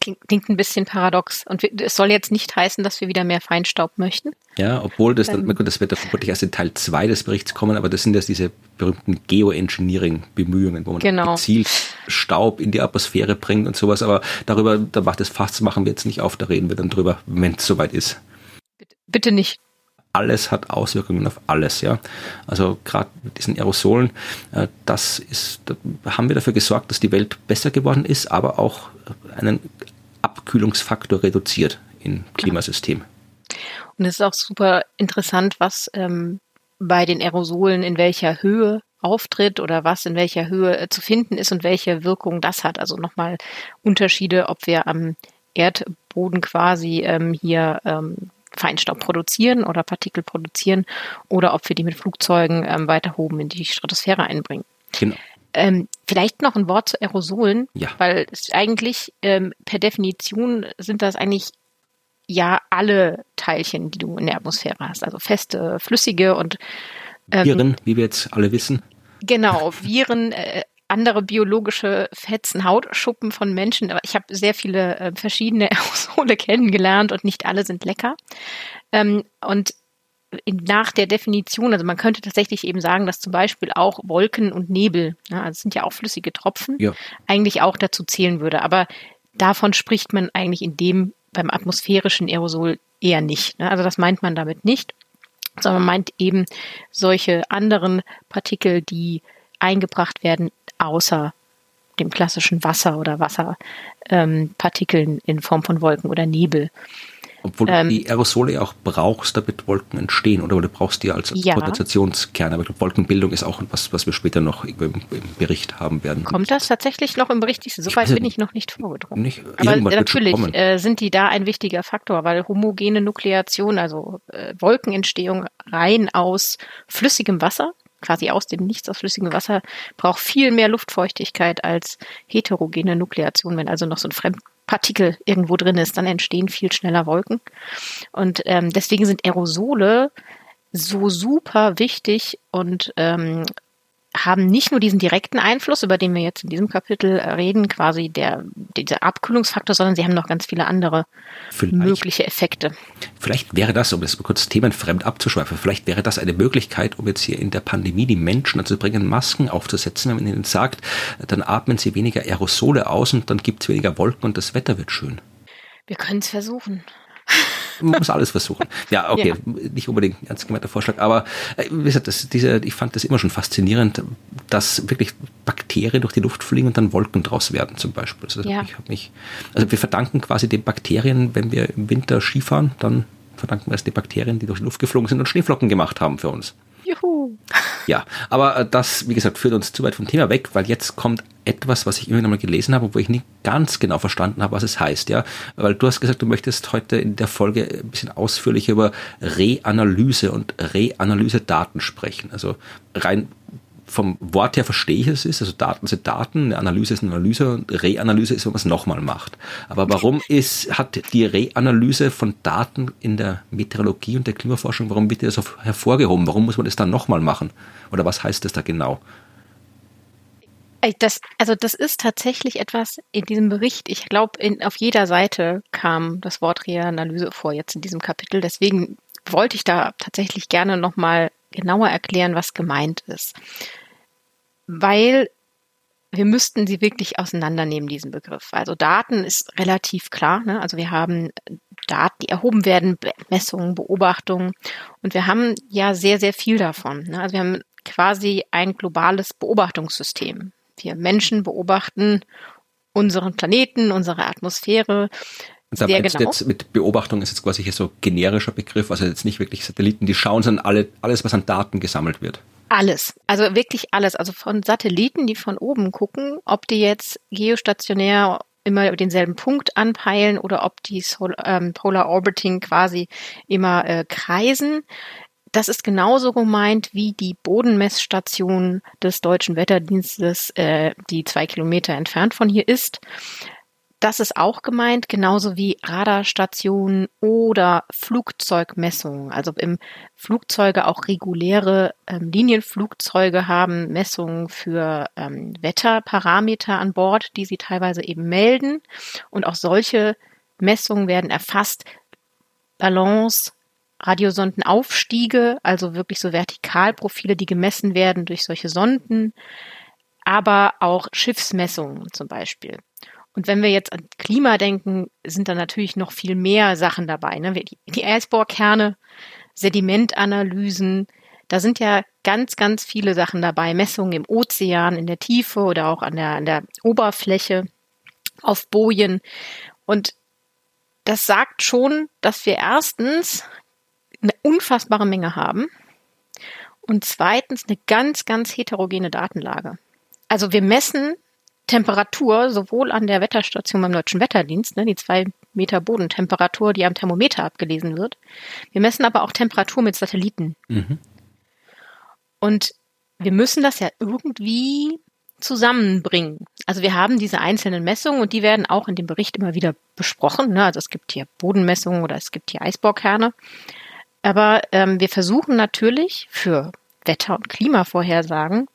klingt ein bisschen paradox. Und es soll jetzt nicht heißen, dass wir wieder mehr Feinstaub möchten. Ja, obwohl das dann, ähm, das wird dann vermutlich erst in Teil 2 des Berichts kommen, aber das sind jetzt diese berühmten Geoengineering-Bemühungen, wo man genau. gezielt Staub in die Atmosphäre bringt und sowas. Aber darüber, da macht das Fass, machen wir jetzt nicht auf, da reden wir dann drüber, wenn es soweit ist. Bitte, bitte nicht alles hat Auswirkungen auf alles, ja. Also gerade mit diesen Aerosolen, äh, das ist, da haben wir dafür gesorgt, dass die Welt besser geworden ist, aber auch einen Abkühlungsfaktor reduziert im Klimasystem. Und es ist auch super interessant, was ähm, bei den Aerosolen in welcher Höhe auftritt oder was in welcher Höhe äh, zu finden ist und welche Wirkung das hat. Also nochmal Unterschiede, ob wir am Erdboden quasi ähm, hier ähm, Feinstaub produzieren oder Partikel produzieren oder ob wir die mit Flugzeugen ähm, weiter oben in die Stratosphäre einbringen. Genau. Ähm, vielleicht noch ein Wort zu Aerosolen, ja. weil es eigentlich ähm, per Definition sind das eigentlich ja alle Teilchen, die du in der Atmosphäre hast, also feste, flüssige und ähm, Viren, wie wir jetzt alle wissen. Genau, Viren, äh, andere biologische Fetzen, Hautschuppen von Menschen. Aber ich habe sehr viele äh, verschiedene (laughs) Aerosole kennengelernt und nicht alle sind lecker. Ähm, und nach der Definition, also man könnte tatsächlich eben sagen, dass zum Beispiel auch Wolken und Nebel, ja, also sind ja auch flüssige Tropfen, ja. eigentlich auch dazu zählen würde. Aber davon spricht man eigentlich in dem beim atmosphärischen Aerosol eher nicht. Ne? Also das meint man damit nicht, sondern man meint eben solche anderen Partikel, die eingebracht werden außer dem klassischen Wasser oder Wasserpartikeln ähm, in Form von Wolken oder Nebel. Obwohl ähm, du die Aerosole auch brauchst, damit Wolken entstehen, oder? du brauchst die als ja. Kondensationskern. Aber Wolkenbildung ist auch etwas, was wir später noch im, Bericht haben werden. Kommt das tatsächlich noch im Bericht? So weit bin ich noch nicht vorgedrungen. Nicht, Aber natürlich äh, sind die da ein wichtiger Faktor, weil homogene Nukleation, also äh, Wolkenentstehung rein aus flüssigem Wasser, quasi aus dem Nichts aus flüssigem Wasser braucht viel mehr Luftfeuchtigkeit als heterogene Nukleation. Wenn also noch so ein Fremdpartikel irgendwo drin ist, dann entstehen viel schneller Wolken. Und ähm, deswegen sind Aerosole so super wichtig und ähm, haben nicht nur diesen direkten Einfluss, über den wir jetzt in diesem Kapitel reden, quasi der, dieser Abkühlungsfaktor, sondern sie haben noch ganz viele andere vielleicht, mögliche Effekte. Vielleicht wäre das, um jetzt kurz themenfremd abzuschweifen, vielleicht wäre das eine Möglichkeit, um jetzt hier in der Pandemie die Menschen dazu bringen, Masken aufzusetzen, wenn man ihnen sagt, dann atmen sie weniger Aerosole aus und dann gibt es weniger Wolken und das Wetter wird schön. Wir können es versuchen. Man muss alles versuchen. Ja, okay, ja. nicht unbedingt ein ernst gemeinter Vorschlag, aber äh, wie gesagt, das, diese, ich fand das immer schon faszinierend, dass wirklich Bakterien durch die Luft fliegen und dann Wolken draus werden zum Beispiel. Also, ja. ich mich, also wir verdanken quasi den Bakterien, wenn wir im Winter Skifahren, dann verdanken wir es den Bakterien, die durch die Luft geflogen sind und Schneeflocken gemacht haben für uns. Juhu. Ja, aber äh, das, wie gesagt, führt uns zu weit vom Thema weg, weil jetzt kommt etwas, was ich irgendwann mal gelesen habe, wo ich nicht ganz genau verstanden habe, was es heißt, ja. Weil du hast gesagt, du möchtest heute in der Folge ein bisschen ausführlicher über Reanalyse und Reanalyse-Daten sprechen. Also rein vom Wort her verstehe ich es ist, also Daten sind Daten, eine Analyse ist eine Analyse und Reanalyse ist, wenn man es nochmal macht. Aber warum ist, hat die Reanalyse von Daten in der Meteorologie und der Klimaforschung, warum wird das hervorgehoben? Warum muss man das dann nochmal machen? Oder was heißt das da genau? Das, also das ist tatsächlich etwas in diesem Bericht. Ich glaube, auf jeder Seite kam das Wort Reanalyse vor jetzt in diesem Kapitel. Deswegen wollte ich da tatsächlich gerne nochmal genauer erklären, was gemeint ist weil wir müssten sie wirklich auseinandernehmen, diesen Begriff. Also Daten ist relativ klar. Ne? Also wir haben Daten, die erhoben werden, Messungen, Beobachtungen. Und wir haben ja sehr, sehr viel davon. Ne? Also wir haben quasi ein globales Beobachtungssystem. Wir Menschen beobachten unseren Planeten, unsere Atmosphäre. Also sehr genau. jetzt mit Beobachtung ist jetzt quasi hier so generischer Begriff, also jetzt nicht wirklich Satelliten, die schauen, sondern alle, alles, was an Daten gesammelt wird. Alles, also wirklich alles. Also von Satelliten, die von oben gucken, ob die jetzt geostationär immer denselben Punkt anpeilen oder ob die Sol ähm, Polar Orbiting quasi immer äh, kreisen. Das ist genauso gemeint wie die Bodenmessstation des Deutschen Wetterdienstes, äh, die zwei Kilometer entfernt von hier ist. Das ist auch gemeint, genauso wie Radarstationen oder Flugzeugmessungen. Also im Flugzeuge auch reguläre ähm, Linienflugzeuge haben Messungen für ähm, Wetterparameter an Bord, die sie teilweise eben melden. Und auch solche Messungen werden erfasst. Ballons, Radiosondenaufstiege, also wirklich so Vertikalprofile, die gemessen werden durch solche Sonden, aber auch Schiffsmessungen zum Beispiel. Und wenn wir jetzt an Klima denken, sind da natürlich noch viel mehr Sachen dabei. Ne? Die, die Eisbohrkerne, Sedimentanalysen, da sind ja ganz, ganz viele Sachen dabei. Messungen im Ozean, in der Tiefe oder auch an der, an der Oberfläche, auf Bojen. Und das sagt schon, dass wir erstens eine unfassbare Menge haben und zweitens eine ganz, ganz heterogene Datenlage. Also wir messen Temperatur sowohl an der Wetterstation beim Deutschen Wetterdienst, ne, die zwei Meter Bodentemperatur, die am Thermometer abgelesen wird. Wir messen aber auch Temperatur mit Satelliten. Mhm. Und wir müssen das ja irgendwie zusammenbringen. Also wir haben diese einzelnen Messungen und die werden auch in dem Bericht immer wieder besprochen. Ne? Also es gibt hier Bodenmessungen oder es gibt hier Eisbohrkerne. Aber ähm, wir versuchen natürlich für Wetter- und Klimavorhersagen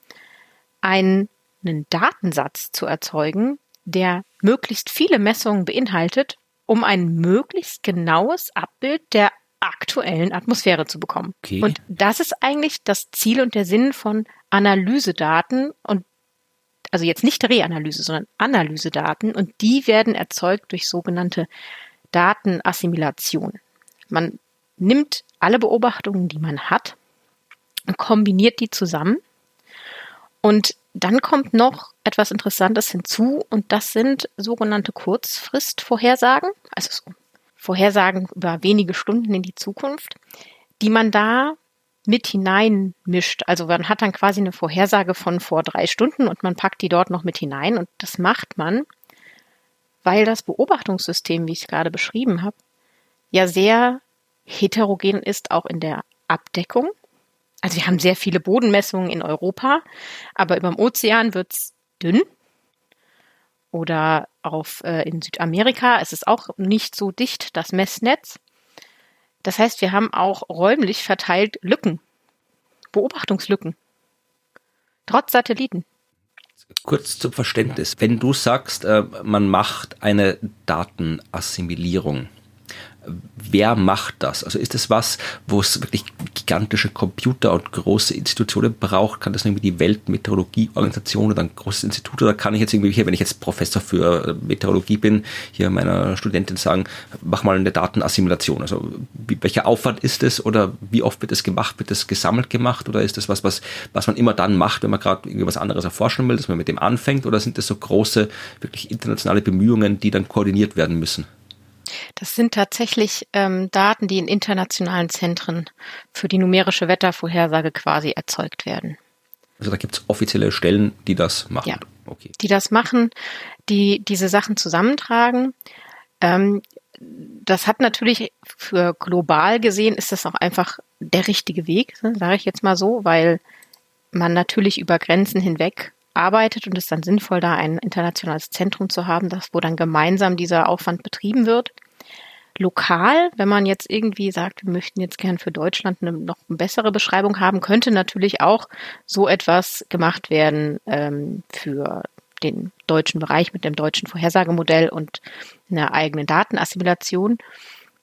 ein einen Datensatz zu erzeugen, der möglichst viele Messungen beinhaltet, um ein möglichst genaues Abbild der aktuellen Atmosphäre zu bekommen. Okay. Und das ist eigentlich das Ziel und der Sinn von Analysedaten und also jetzt nicht Reanalyse, sondern Analysedaten und die werden erzeugt durch sogenannte Datenassimilation. Man nimmt alle Beobachtungen, die man hat und kombiniert die zusammen und dann kommt noch etwas Interessantes hinzu und das sind sogenannte Kurzfristvorhersagen, also so Vorhersagen über wenige Stunden in die Zukunft, die man da mit hineinmischt. Also man hat dann quasi eine Vorhersage von vor drei Stunden und man packt die dort noch mit hinein und das macht man, weil das Beobachtungssystem, wie ich es gerade beschrieben habe, ja sehr heterogen ist, auch in der Abdeckung. Also wir haben sehr viele Bodenmessungen in Europa, aber über dem Ozean wird's dünn. Oder auf, äh, in Südamerika ist es auch nicht so dicht, das Messnetz. Das heißt, wir haben auch räumlich verteilt Lücken, Beobachtungslücken, trotz Satelliten. Kurz zum Verständnis. Wenn du sagst, äh, man macht eine Datenassimilierung, wer macht das? Also ist es was, wo es wirklich gigantische Computer und große Institutionen braucht? Kann das irgendwie die Weltmeteorologieorganisation oder ein großes Institut oder kann ich jetzt irgendwie hier, wenn ich jetzt Professor für Meteorologie bin, hier meiner Studentin sagen, mach mal eine Datenassimilation? Also wie, welcher Aufwand ist es oder wie oft wird es gemacht? Wird es gesammelt gemacht oder ist das was, was, was man immer dann macht, wenn man gerade irgendwie was anderes erforschen will, dass man mit dem anfängt oder sind das so große, wirklich internationale Bemühungen, die dann koordiniert werden müssen? Das sind tatsächlich ähm, Daten, die in internationalen Zentren für die numerische Wettervorhersage quasi erzeugt werden. Also da gibt es offizielle Stellen, die das machen. Ja, okay. die das machen, die diese Sachen zusammentragen. Ähm, das hat natürlich für global gesehen ist das auch einfach der richtige Weg, ne, sage ich jetzt mal so, weil man natürlich über Grenzen hinweg arbeitet und es dann sinnvoll, da ein internationales Zentrum zu haben, das, wo dann gemeinsam dieser Aufwand betrieben wird. Lokal, wenn man jetzt irgendwie sagt, wir möchten jetzt gern für Deutschland eine noch eine bessere Beschreibung haben, könnte natürlich auch so etwas gemacht werden ähm, für den deutschen Bereich mit dem deutschen Vorhersagemodell und einer eigenen Datenassimilation.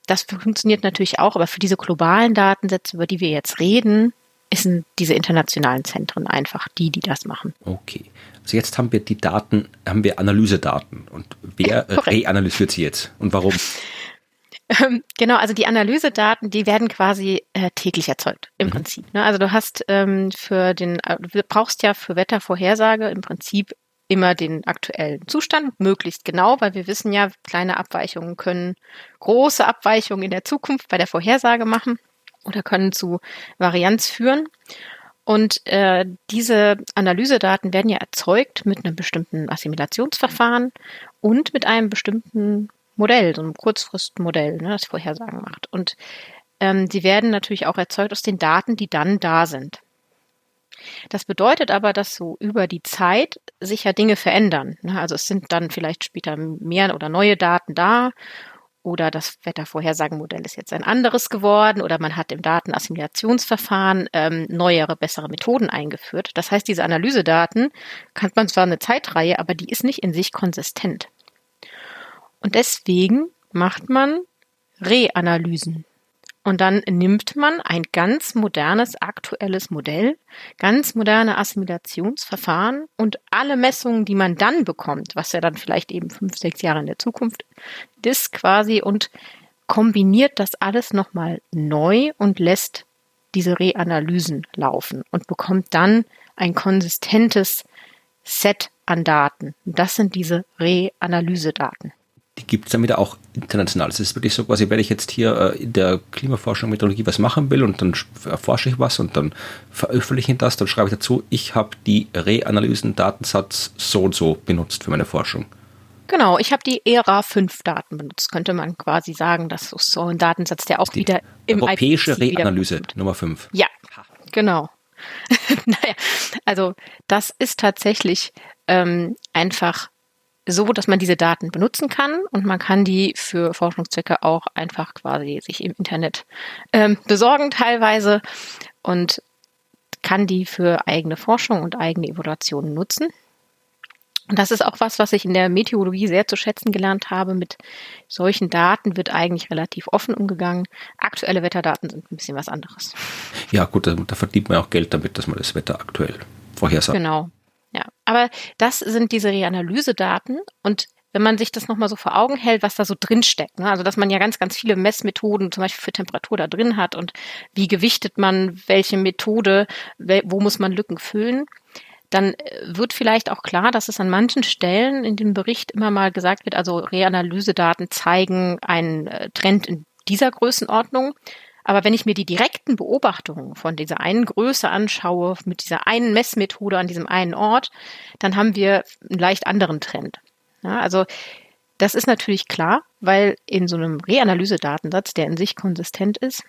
Das funktioniert natürlich auch, aber für diese globalen Datensätze, über die wir jetzt reden, sind diese internationalen Zentren einfach die, die das machen. Okay. Also jetzt haben wir die Daten, haben wir Analysedaten. Und wer reanalysiert sie jetzt und warum? (laughs) Ähm, genau, also die Analysedaten, die werden quasi äh, täglich erzeugt im mhm. Prinzip. Ne? Also du hast ähm, für den, äh, du brauchst ja für Wettervorhersage im Prinzip immer den aktuellen Zustand, möglichst genau, weil wir wissen ja, kleine Abweichungen können große Abweichungen in der Zukunft bei der Vorhersage machen oder können zu Varianz führen. Und äh, diese Analysedaten werden ja erzeugt mit einem bestimmten Assimilationsverfahren und mit einem bestimmten Modell, so einem Kurzfristmodell, ne, das Vorhersagen macht. Und ähm, die werden natürlich auch erzeugt aus den Daten, die dann da sind. Das bedeutet aber, dass so über die Zeit sich ja Dinge verändern. Ne? Also es sind dann vielleicht später mehr oder neue Daten da oder das Wettervorhersagenmodell ist jetzt ein anderes geworden oder man hat im Datenassimilationsverfahren ähm, neuere, bessere Methoden eingeführt. Das heißt, diese Analysedaten kann man zwar eine Zeitreihe, aber die ist nicht in sich konsistent. Und deswegen macht man Reanalysen. Und dann nimmt man ein ganz modernes, aktuelles Modell, ganz moderne Assimilationsverfahren und alle Messungen, die man dann bekommt, was ja dann vielleicht eben fünf, sechs Jahre in der Zukunft ist quasi und kombiniert das alles nochmal neu und lässt diese Reanalysen laufen und bekommt dann ein konsistentes Set an Daten. Das sind diese Reanalysedaten die gibt es dann wieder auch international. Es ist wirklich so quasi, wenn ich jetzt hier äh, in der Klimaforschung, Meteorologie was machen will und dann erforsche ich was und dann veröffentliche ich das, dann schreibe ich dazu, ich habe die Reanalysen-Datensatz so und so benutzt für meine Forschung. Genau, ich habe die ERA 5 Daten benutzt, könnte man quasi sagen. Das ist so ein Datensatz, der auch die wieder im Europäische Reanalyse Nummer 5. Ja, genau. (laughs) naja, also das ist tatsächlich ähm, einfach so, dass man diese Daten benutzen kann und man kann die für Forschungszwecke auch einfach quasi sich im Internet ähm, besorgen teilweise und kann die für eigene Forschung und eigene Evaluationen nutzen. Und das ist auch was, was ich in der Meteorologie sehr zu schätzen gelernt habe. Mit solchen Daten wird eigentlich relativ offen umgegangen. Aktuelle Wetterdaten sind ein bisschen was anderes. Ja, gut, da, da verdient man auch Geld damit, dass man das Wetter aktuell vorhersagt. Genau. Ja, aber das sind diese Reanalysedaten und wenn man sich das nochmal so vor Augen hält, was da so drin steckt, ne? also dass man ja ganz, ganz viele Messmethoden zum Beispiel für Temperatur da drin hat und wie gewichtet man welche Methode, wo muss man Lücken füllen, dann äh, wird vielleicht auch klar, dass es an manchen Stellen in dem Bericht immer mal gesagt wird, also Reanalysedaten zeigen einen äh, Trend in dieser Größenordnung. Aber wenn ich mir die direkten Beobachtungen von dieser einen Größe anschaue, mit dieser einen Messmethode an diesem einen Ort, dann haben wir einen leicht anderen Trend. Ja, also das ist natürlich klar, weil in so einem Reanalyse-Datensatz, der in sich konsistent ist,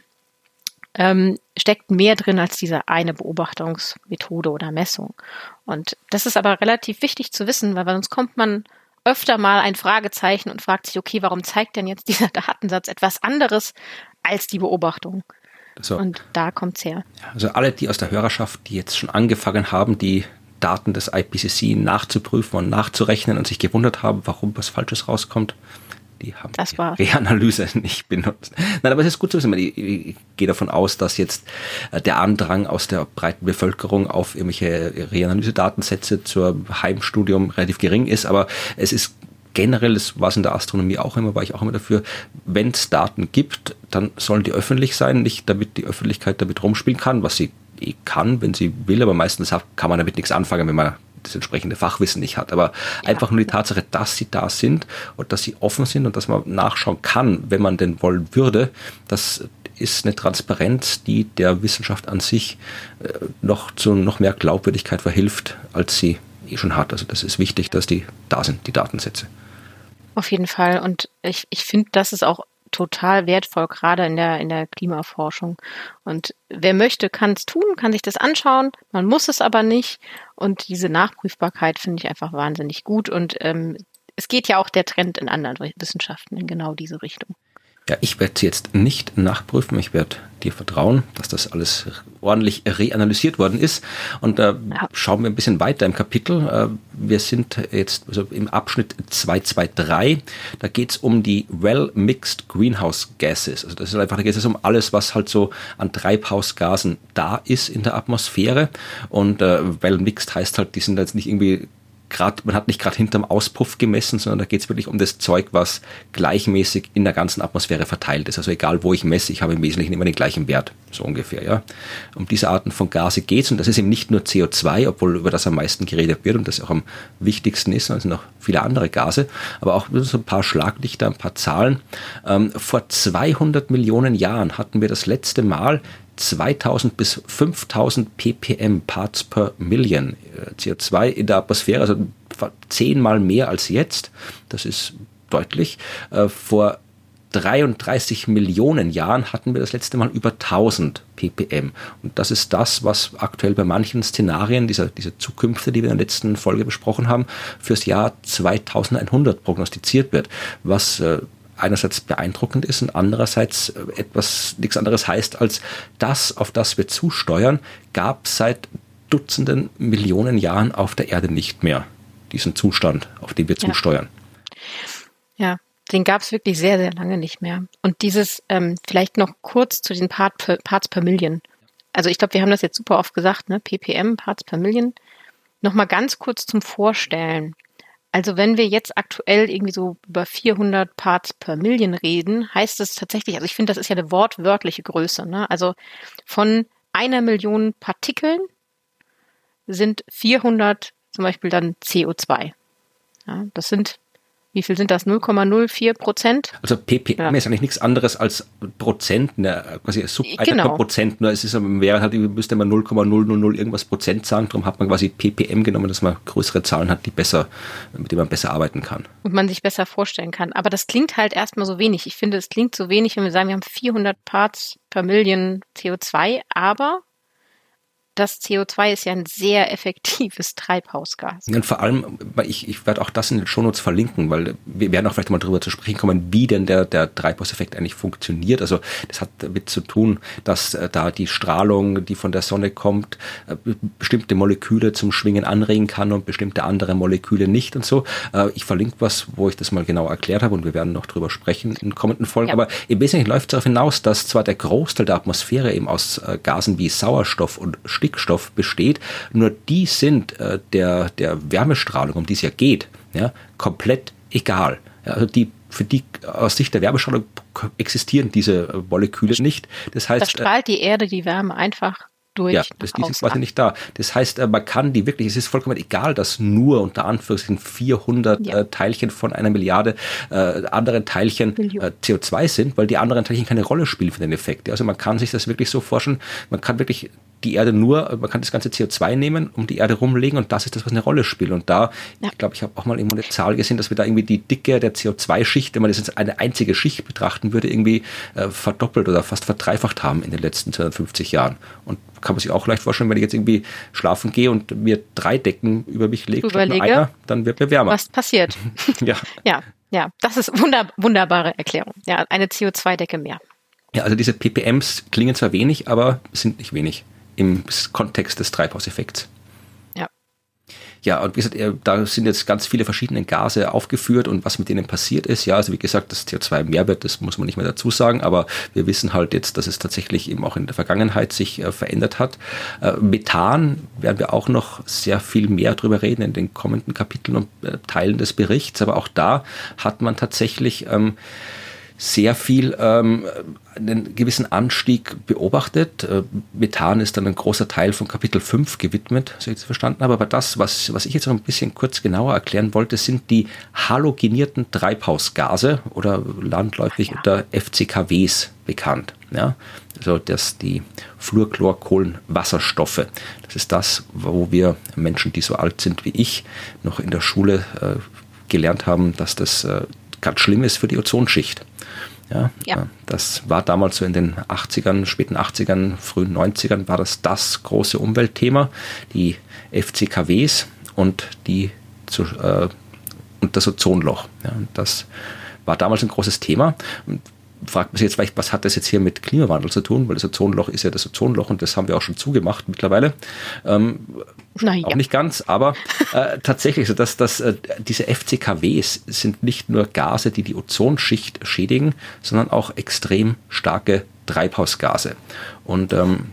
ähm, steckt mehr drin als diese eine Beobachtungsmethode oder Messung. Und das ist aber relativ wichtig zu wissen, weil sonst kommt man öfter mal ein Fragezeichen und fragt sich, okay, warum zeigt denn jetzt dieser (laughs) Datensatz etwas anderes als die Beobachtung? So. Und da kommt's her. Also alle, die aus der Hörerschaft, die jetzt schon angefangen haben, die Daten des IPCC nachzuprüfen und nachzurechnen und sich gewundert haben, warum was Falsches rauskommt, die haben das die. Reanalyse (laughs) nicht benutzt. Nein, aber es ist gut zu wissen. Ich, ich gehe davon aus, dass jetzt äh, der Andrang aus der breiten Bevölkerung auf irgendwelche Reanalyse-Datensätze zur Heimstudium relativ gering ist, aber es ist generell, das war es in der Astronomie auch immer, war ich auch immer dafür, wenn es Daten gibt, dann sollen die öffentlich sein, nicht damit die Öffentlichkeit damit rumspielen kann, was sie eh kann, wenn sie will, aber meistens kann man damit nichts anfangen, wenn man das entsprechende Fachwissen nicht hat. Aber ja. einfach nur die Tatsache, dass sie da sind und dass sie offen sind und dass man nachschauen kann, wenn man denn wollen würde, das ist eine Transparenz, die der Wissenschaft an sich äh, noch zu noch mehr Glaubwürdigkeit verhilft, als sie eh schon hat. Also das ist wichtig, dass die da sind, die Datensätze. Auf jeden Fall. Und ich, ich finde, das ist auch total wertvoll, gerade in der, in der Klimaforschung. Und wer möchte, kann es tun, kann sich das anschauen. Man muss es aber nicht. Und diese Nachprüfbarkeit finde ich einfach wahnsinnig gut. Und ähm, es geht ja auch der Trend in anderen Wissenschaften in genau diese Richtung. Ja, ich werde sie jetzt nicht nachprüfen. Ich werde dir vertrauen, dass das alles ordentlich reanalysiert worden ist. Und äh, ja. schauen wir ein bisschen weiter im Kapitel. Äh, wir sind jetzt also im Abschnitt 223. Da geht es um die Well-Mixed Greenhouse Gases. Also das ist einfach, da geht es um alles, was halt so an Treibhausgasen da ist in der Atmosphäre. Und äh, Well-Mixed heißt halt, die sind jetzt nicht irgendwie gerade, man hat nicht gerade hinterm Auspuff gemessen, sondern da geht es wirklich um das Zeug, was gleichmäßig in der ganzen Atmosphäre verteilt ist. Also egal wo ich messe, ich habe im Wesentlichen immer den gleichen Wert, so ungefähr. Ja. Um diese Arten von Gase geht's und das ist eben nicht nur CO2, obwohl über das am meisten geredet wird und das auch am wichtigsten ist, sondern es sind noch viele andere Gase, aber auch so ein paar Schlaglichter, ein paar Zahlen. Ähm, vor 200 Millionen Jahren hatten wir das letzte Mal 2000 bis 5000 ppm Parts per Million äh, CO2 in der Atmosphäre, also zehnmal mehr als jetzt. Das ist deutlich. Äh, vor 33 Millionen Jahren hatten wir das letzte Mal über 1000 ppm. Und das ist das, was aktuell bei manchen Szenarien, dieser, diese Zukünfte, die wir in der letzten Folge besprochen haben, fürs Jahr 2100 prognostiziert wird, was äh, einerseits beeindruckend ist und andererseits äh, etwas nichts anderes heißt als das, auf das wir zusteuern, gab seit Dutzenden Millionen Jahren auf der Erde nicht mehr. Diesen Zustand, auf den wir ja. zusteuern. Ja, den gab es wirklich sehr, sehr lange nicht mehr. Und dieses, ähm, vielleicht noch kurz zu den Part per, Parts per Million. Also ich glaube, wir haben das jetzt super oft gesagt, ne? ppm, Parts per Million. Nochmal ganz kurz zum Vorstellen. Also wenn wir jetzt aktuell irgendwie so über 400 Parts per Million reden, heißt es tatsächlich, also ich finde, das ist ja eine wortwörtliche Größe. Ne? Also von einer Million Partikeln sind 400 zum Beispiel dann CO2. Ja, das sind wie viel sind das? 0,04 Prozent? Also ppm ja. ist eigentlich nichts anderes als Prozent, ne, quasi sub genau. Prozent. Nur es ist wäre halt, müsste man 0,000 irgendwas Prozent sagen. Darum hat man quasi ppm genommen, dass man größere Zahlen hat, die besser, mit denen man besser arbeiten kann. Und man sich besser vorstellen kann. Aber das klingt halt erstmal so wenig. Ich finde, es klingt so wenig, wenn wir sagen, wir haben 400 Parts per Million CO2, aber das CO2 ist ja ein sehr effektives Treibhausgas. Und vor allem, ich, ich werde auch das in den Shownotes verlinken, weil wir werden auch vielleicht mal darüber zu sprechen kommen, wie denn der, der Treibhauseffekt eigentlich funktioniert. Also das hat damit zu tun, dass äh, da die Strahlung, die von der Sonne kommt, äh, bestimmte Moleküle zum Schwingen anregen kann und bestimmte andere Moleküle nicht und so. Äh, ich verlinke was, wo ich das mal genau erklärt habe und wir werden noch darüber sprechen in kommenden Folgen. Ja. Aber im Wesentlichen läuft es darauf hinaus, dass zwar der Großteil der Atmosphäre eben aus Gasen wie Sauerstoff und Stickstoff Stickstoff besteht. Nur die sind äh, der, der Wärmestrahlung, um die es ja geht, ja, komplett egal. Ja, also die, für die aus Sicht der Wärmestrahlung existieren diese äh, Moleküle nicht. Das heißt, da strahlt die Erde die Wärme einfach durch. Ja, das, die sind quasi nicht da. Das heißt, äh, man kann die wirklich, es ist vollkommen egal, dass nur unter Anführungszeichen 400 ja. äh, Teilchen von einer Milliarde äh, anderen Teilchen äh, CO2 sind, weil die anderen Teilchen keine Rolle spielen für den Effekt. Also man kann sich das wirklich so vorstellen, man kann wirklich die Erde nur, man kann das ganze CO2 nehmen, um die Erde rumlegen und das ist das, was eine Rolle spielt. Und da, ja. ich glaube, ich habe auch mal irgendwo eine Zahl gesehen, dass wir da irgendwie die Dicke der CO2-Schicht, wenn man das jetzt eine einzige Schicht betrachten würde, irgendwie äh, verdoppelt oder fast verdreifacht haben in den letzten 250 Jahren. Und kann man sich auch leicht vorstellen, wenn ich jetzt irgendwie schlafen gehe und mir drei Decken über mich lege, Überlege, einer, dann wird mir wärmer. Was passiert? (laughs) ja. ja, ja, das ist wunder, wunderbare Erklärung. Ja, eine CO2-Decke mehr. Ja, also diese ppms klingen zwar wenig, aber sind nicht wenig im Kontext des Treibhauseffekts. Ja. Ja, und wie gesagt, da sind jetzt ganz viele verschiedene Gase aufgeführt und was mit denen passiert ist. Ja, also wie gesagt, das CO2 mehr wird, das muss man nicht mehr dazu sagen, aber wir wissen halt jetzt, dass es tatsächlich eben auch in der Vergangenheit sich äh, verändert hat. Äh, Methan werden wir auch noch sehr viel mehr drüber reden in den kommenden Kapiteln und äh, Teilen des Berichts, aber auch da hat man tatsächlich ähm, sehr viel ähm, einen gewissen Anstieg beobachtet. Äh, Methan ist dann ein großer Teil von Kapitel 5 gewidmet, so ich es verstanden habe. Aber das, was, was ich jetzt noch ein bisschen kurz genauer erklären wollte, sind die halogenierten Treibhausgase oder landläufig ja. unter FCKWs bekannt. Ja, also das die Fluorchlorkohlenwasserstoffe. Das ist das, wo wir Menschen, die so alt sind wie ich, noch in der Schule äh, gelernt haben, dass das äh, ganz schlimm ist für die Ozonschicht. Ja, ja, Das war damals so in den 80ern, späten 80ern, frühen 90ern war das das große Umweltthema, die FCKWs und die zu, äh, und das Ozonloch. Ja, das war damals ein großes Thema. Und fragt man sich jetzt vielleicht, was hat das jetzt hier mit Klimawandel zu tun? Weil das Ozonloch ist ja das Ozonloch und das haben wir auch schon zugemacht mittlerweile. Ähm, naja. Auch nicht ganz, aber äh, tatsächlich, so dass, dass äh, diese FCKWs sind nicht nur Gase, die die Ozonschicht schädigen, sondern auch extrem starke Treibhausgase. Und ähm,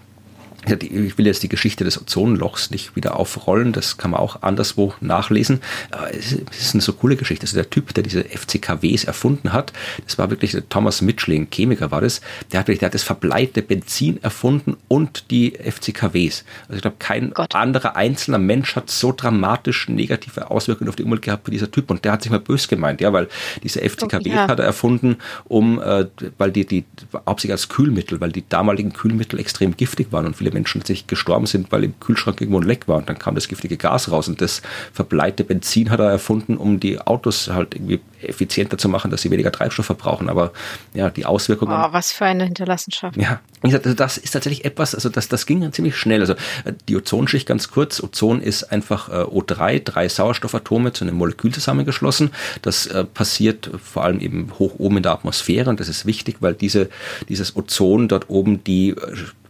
ich will jetzt die Geschichte des Ozonlochs nicht wieder aufrollen, das kann man auch anderswo nachlesen. Aber es ist eine so coole Geschichte. Also der Typ, der diese FCKWs erfunden hat, das war wirklich Thomas Mitchell, Chemiker war das, der hat, wirklich, der hat das verbleite Benzin erfunden und die FCKWs. Also ich glaube, kein Gott. anderer einzelner Mensch hat so dramatisch negative Auswirkungen auf die Umwelt gehabt wie dieser Typ. Und der hat sich mal böse gemeint, ja, weil diese FCKWs ja. hat er erfunden, um, äh, weil die, die, hauptsächlich als Kühlmittel, weil die damaligen Kühlmittel extrem giftig waren und viele Menschen sich gestorben sind, weil im Kühlschrank irgendwo ein Leck war und dann kam das giftige Gas raus und das verbleite Benzin hat er erfunden, um die Autos halt irgendwie effizienter zu machen, dass sie weniger Treibstoff verbrauchen. Aber ja, die Auswirkungen. Oh, was für eine Hinterlassenschaft. Ja, also das ist tatsächlich etwas, also das, das ging ziemlich schnell. Also äh, die Ozonschicht ganz kurz. Ozon ist einfach äh, O3, drei Sauerstoffatome zu einem Molekül zusammengeschlossen. Das äh, passiert vor allem eben hoch oben in der Atmosphäre und das ist wichtig, weil diese, dieses Ozon dort oben die äh,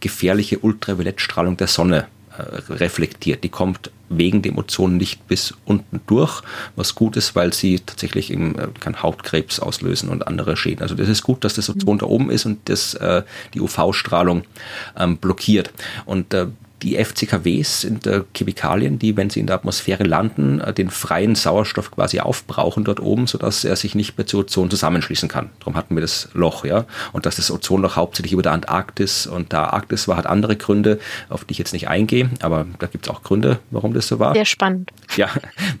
gefährliche Ultraviolettstrahlung der Sonne reflektiert. Die kommt wegen dem Ozon nicht bis unten durch, was gut ist, weil sie tatsächlich eben, äh, kann Hautkrebs auslösen und andere Schäden. Also das ist gut, dass das Ozon da oben ist und das äh, die UV-Strahlung ähm, blockiert. Und äh, die FCKWs sind äh, Chemikalien, die, wenn sie in der Atmosphäre landen, äh, den freien Sauerstoff quasi aufbrauchen dort oben, sodass er sich nicht mehr zu Ozon zusammenschließen kann. Darum hatten wir das Loch, ja. Und dass das Ozonloch hauptsächlich über der Antarktis und da Arktis war, hat andere Gründe, auf die ich jetzt nicht eingehe, aber da gibt es auch Gründe, warum das so war. Sehr spannend. Ja,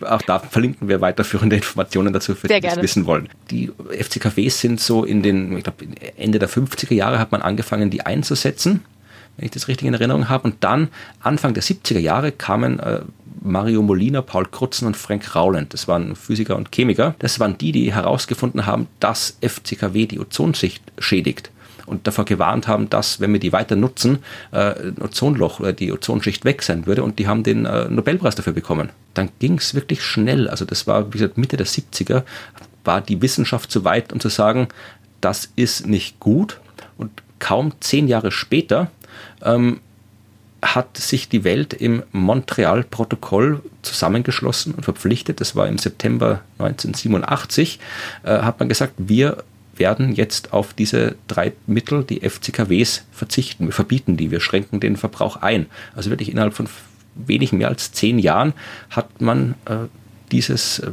auch da verlinken wir weiterführende Informationen dazu, für die das wissen wollen. Die FCKWs sind so in den, ich glaube, Ende der 50er Jahre hat man angefangen, die einzusetzen wenn ich das richtig in Erinnerung habe. Und dann, Anfang der 70er Jahre, kamen äh, Mario Molina, Paul Krutzen und Frank Rowland. Das waren Physiker und Chemiker. Das waren die, die herausgefunden haben, dass FCKW die Ozonschicht schädigt und davor gewarnt haben, dass, wenn wir die weiter nutzen, äh, Ozonloch oder die Ozonschicht weg sein würde und die haben den äh, Nobelpreis dafür bekommen. Dann ging es wirklich schnell. Also das war, wie gesagt, Mitte der 70er, war die Wissenschaft so weit, um zu sagen, das ist nicht gut. Und kaum zehn Jahre später ähm, hat sich die Welt im Montreal-Protokoll zusammengeschlossen und verpflichtet, das war im September 1987, äh, hat man gesagt, wir werden jetzt auf diese drei Mittel, die FCKWs, verzichten. Wir verbieten die, wir schränken den Verbrauch ein. Also wirklich innerhalb von wenig mehr als zehn Jahren hat man äh, dieses äh,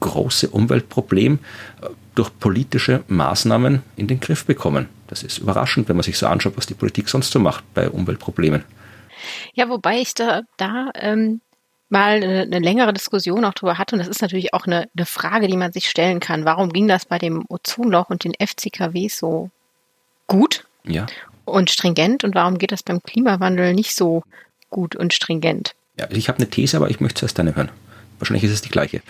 große Umweltproblem äh, durch politische Maßnahmen in den Griff bekommen. Das ist überraschend, wenn man sich so anschaut, was die Politik sonst so macht bei Umweltproblemen. Ja, wobei ich da, da ähm, mal eine, eine, längere Diskussion auch darüber hatte, und das ist natürlich auch eine, eine Frage, die man sich stellen kann. Warum ging das bei dem Ozonloch und den FCKW so gut? Ja. und stringent und warum geht das beim Klimawandel nicht so gut und stringent? Ja, ich habe eine These, aber ich möchte zuerst deine hören. Wahrscheinlich ist es die gleiche.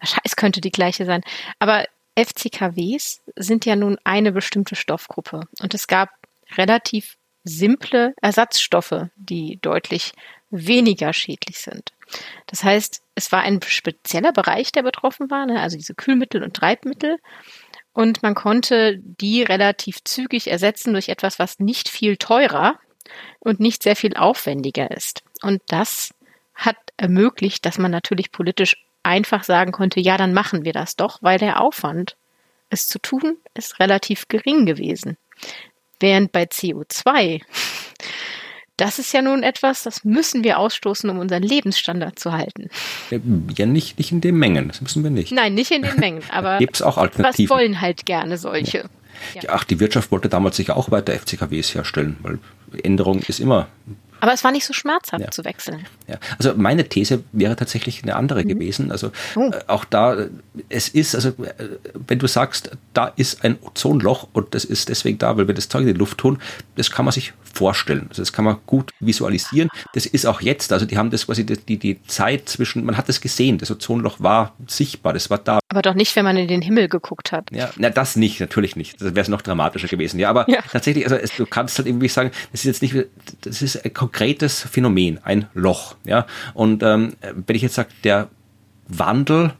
Wahrscheinlich, es könnte die gleiche sein. Aber FCKWs sind ja nun eine bestimmte Stoffgruppe und es gab relativ simple Ersatzstoffe, die deutlich weniger schädlich sind. Das heißt, es war ein spezieller Bereich, der betroffen war, ne? also diese Kühlmittel und Treibmittel. Und man konnte die relativ zügig ersetzen durch etwas, was nicht viel teurer und nicht sehr viel aufwendiger ist. Und das hat ermöglicht, dass man natürlich politisch einfach sagen konnte, ja, dann machen wir das doch, weil der Aufwand, es zu tun, ist relativ gering gewesen. Während bei CO2, (laughs) das ist ja nun etwas, das müssen wir ausstoßen, um unseren Lebensstandard zu halten. Ja, nicht, nicht in den Mengen, das müssen wir nicht. Nein, nicht in den Mengen, aber (laughs) Gibt's auch Alternativen. was wollen halt gerne solche. Ja. Ja. Ach, die Wirtschaft wollte damals sicher auch weiter FCKWs herstellen, weil Änderung ist immer aber es war nicht so schmerzhaft ja. zu wechseln. Ja, also meine These wäre tatsächlich eine andere mhm. gewesen. Also oh. äh, auch da, es ist, also äh, wenn du sagst, da ist ein Ozonloch und das ist deswegen da, weil wir das Zeug in die Luft tun, das kann man sich vorstellen. Also das kann man gut visualisieren. Das ist auch jetzt, also die haben das quasi die, die Zeit zwischen, man hat das gesehen, das Ozonloch war sichtbar, das war da. Aber doch nicht, wenn man in den Himmel geguckt hat. Ja, na, das nicht, natürlich nicht. Das wäre es noch dramatischer gewesen. Ja, aber ja. tatsächlich, also es, du kannst halt irgendwie sagen, das ist jetzt nicht, das ist ein konkretes Phänomen, ein Loch. Ja, und ähm, wenn ich jetzt sage, der Wandel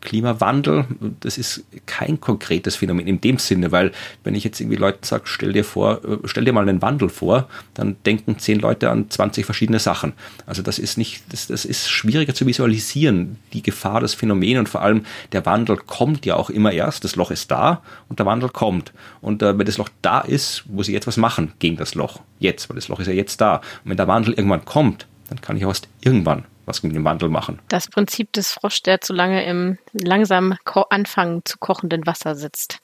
Klimawandel, das ist kein konkretes Phänomen in dem Sinne, weil wenn ich jetzt irgendwie Leuten sage, stell dir vor, äh, stell dir mal einen Wandel vor, dann denken zehn Leute an 20 verschiedene Sachen. Also das ist nicht, das, das ist schwieriger zu visualisieren, die Gefahr, das Phänomen und vor allem der Wandel kommt ja auch immer erst, das Loch ist da und der Wandel kommt. Und äh, wenn das Loch da ist, muss ich jetzt was machen gegen das Loch. Jetzt, weil das Loch ist ja jetzt da. Und wenn der Wandel irgendwann kommt, dann kann ich auch erst irgendwann was mit dem Wandel machen. Das Prinzip des Frosch, der zu lange im langsam anfangen zu kochenden Wasser sitzt.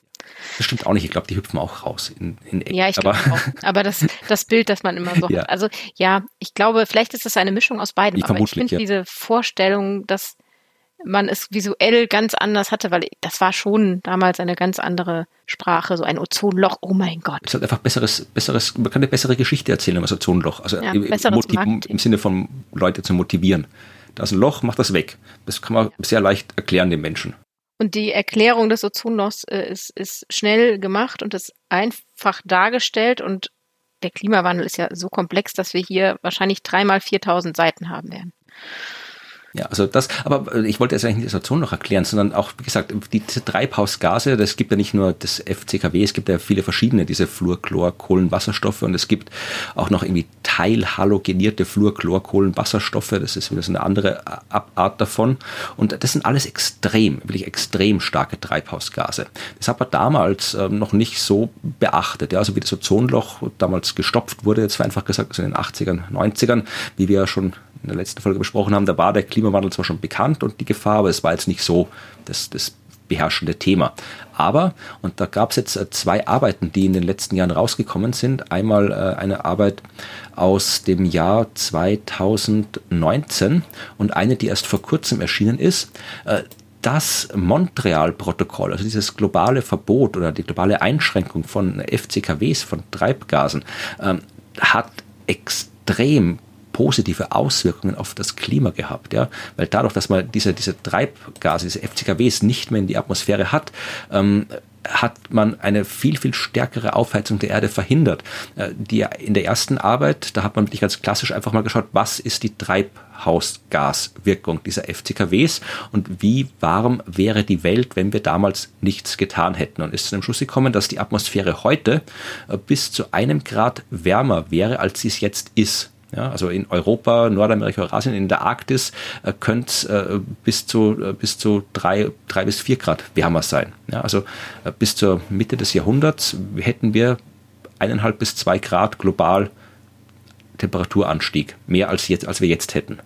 Das stimmt auch nicht. Ich glaube, die hüpfen auch raus in, in Ecken. Ja, ich glaube auch. Aber das, das Bild, das man immer so (laughs) ja. hat. Also ja, ich glaube, vielleicht ist es eine Mischung aus beiden. Ich aber ich finde ja. diese Vorstellung, dass man es visuell ganz anders hatte, weil das war schon damals eine ganz andere Sprache, so ein Ozonloch, oh mein Gott. Es hat einfach besseres, besseres, man kann eine bessere Geschichte erzählen über das Ozonloch. Also ja, im, im Sinne von Leute zu motivieren. Da ist ein Loch, mach das weg. Das kann man sehr leicht erklären den Menschen. Und die Erklärung des Ozonlochs äh, ist, ist schnell gemacht und ist einfach dargestellt und der Klimawandel ist ja so komplex, dass wir hier wahrscheinlich dreimal 4000 Seiten haben werden. Ja, also das, aber ich wollte jetzt eigentlich die Situation noch erklären, sondern auch, wie gesagt, diese Treibhausgase, das gibt ja nicht nur das FCKW, es gibt ja viele verschiedene, diese Fluor, Chlor, Kohlenwasserstoffe und es gibt auch noch irgendwie teilhalogenierte Fluor, Chlor, Kohlenwasserstoffe, das ist wieder so eine andere Abart davon und das sind alles extrem, wirklich extrem starke Treibhausgase. Das hat man damals ähm, noch nicht so beachtet, ja, also wie das Ozonloch damals gestopft wurde, jetzt einfach gesagt, also in den 80ern, 90ern, wie wir ja schon in der letzten Folge besprochen haben, da war der Klimawandel zwar schon bekannt und die Gefahr, aber es war jetzt nicht so das, das beherrschende Thema. Aber, und da gab es jetzt äh, zwei Arbeiten, die in den letzten Jahren rausgekommen sind. Einmal äh, eine Arbeit aus dem Jahr 2019 und eine, die erst vor kurzem erschienen ist. Äh, das Montreal-Protokoll, also dieses globale Verbot oder die globale Einschränkung von FCKWs, von Treibgasen, ähm, hat extrem positive Auswirkungen auf das Klima gehabt, ja, weil dadurch, dass man diese, diese Treibgase, diese FCKWs nicht mehr in die Atmosphäre hat, ähm, hat man eine viel, viel stärkere Aufheizung der Erde verhindert. Äh, die in der ersten Arbeit, da hat man wirklich ganz klassisch einfach mal geschaut, was ist die Treibhausgaswirkung dieser FCKWs und wie warm wäre die Welt, wenn wir damals nichts getan hätten. Und ist zu dem Schluss gekommen, dass die Atmosphäre heute äh, bis zu einem Grad wärmer wäre, als sie es jetzt ist. Ja, also in Europa, Nordamerika, Eurasien, in der Arktis äh, könnte äh, bis zu äh, bis zu drei, drei bis vier Grad wärmer sein. Ja, also äh, bis zur Mitte des Jahrhunderts hätten wir eineinhalb bis zwei Grad global Temperaturanstieg, mehr als jetzt, als wir jetzt hätten.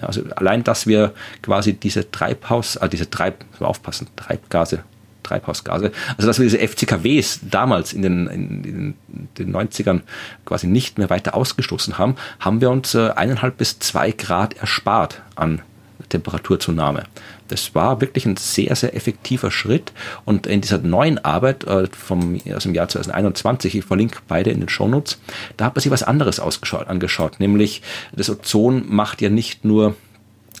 Ja, also allein, dass wir quasi diese Treibhaus, äh, diese Treib, aufpassen, Treibgase Treibhausgase. Also dass wir diese FCKWs damals in den, in, den 90ern quasi nicht mehr weiter ausgestoßen haben, haben wir uns äh, eineinhalb bis zwei Grad erspart an Temperaturzunahme. Das war wirklich ein sehr, sehr effektiver Schritt. Und in dieser neuen Arbeit äh, vom, aus dem Jahr 2021, ich verlinke beide in den Shownotes, da hat man sich was anderes angeschaut. Nämlich das Ozon macht ja nicht nur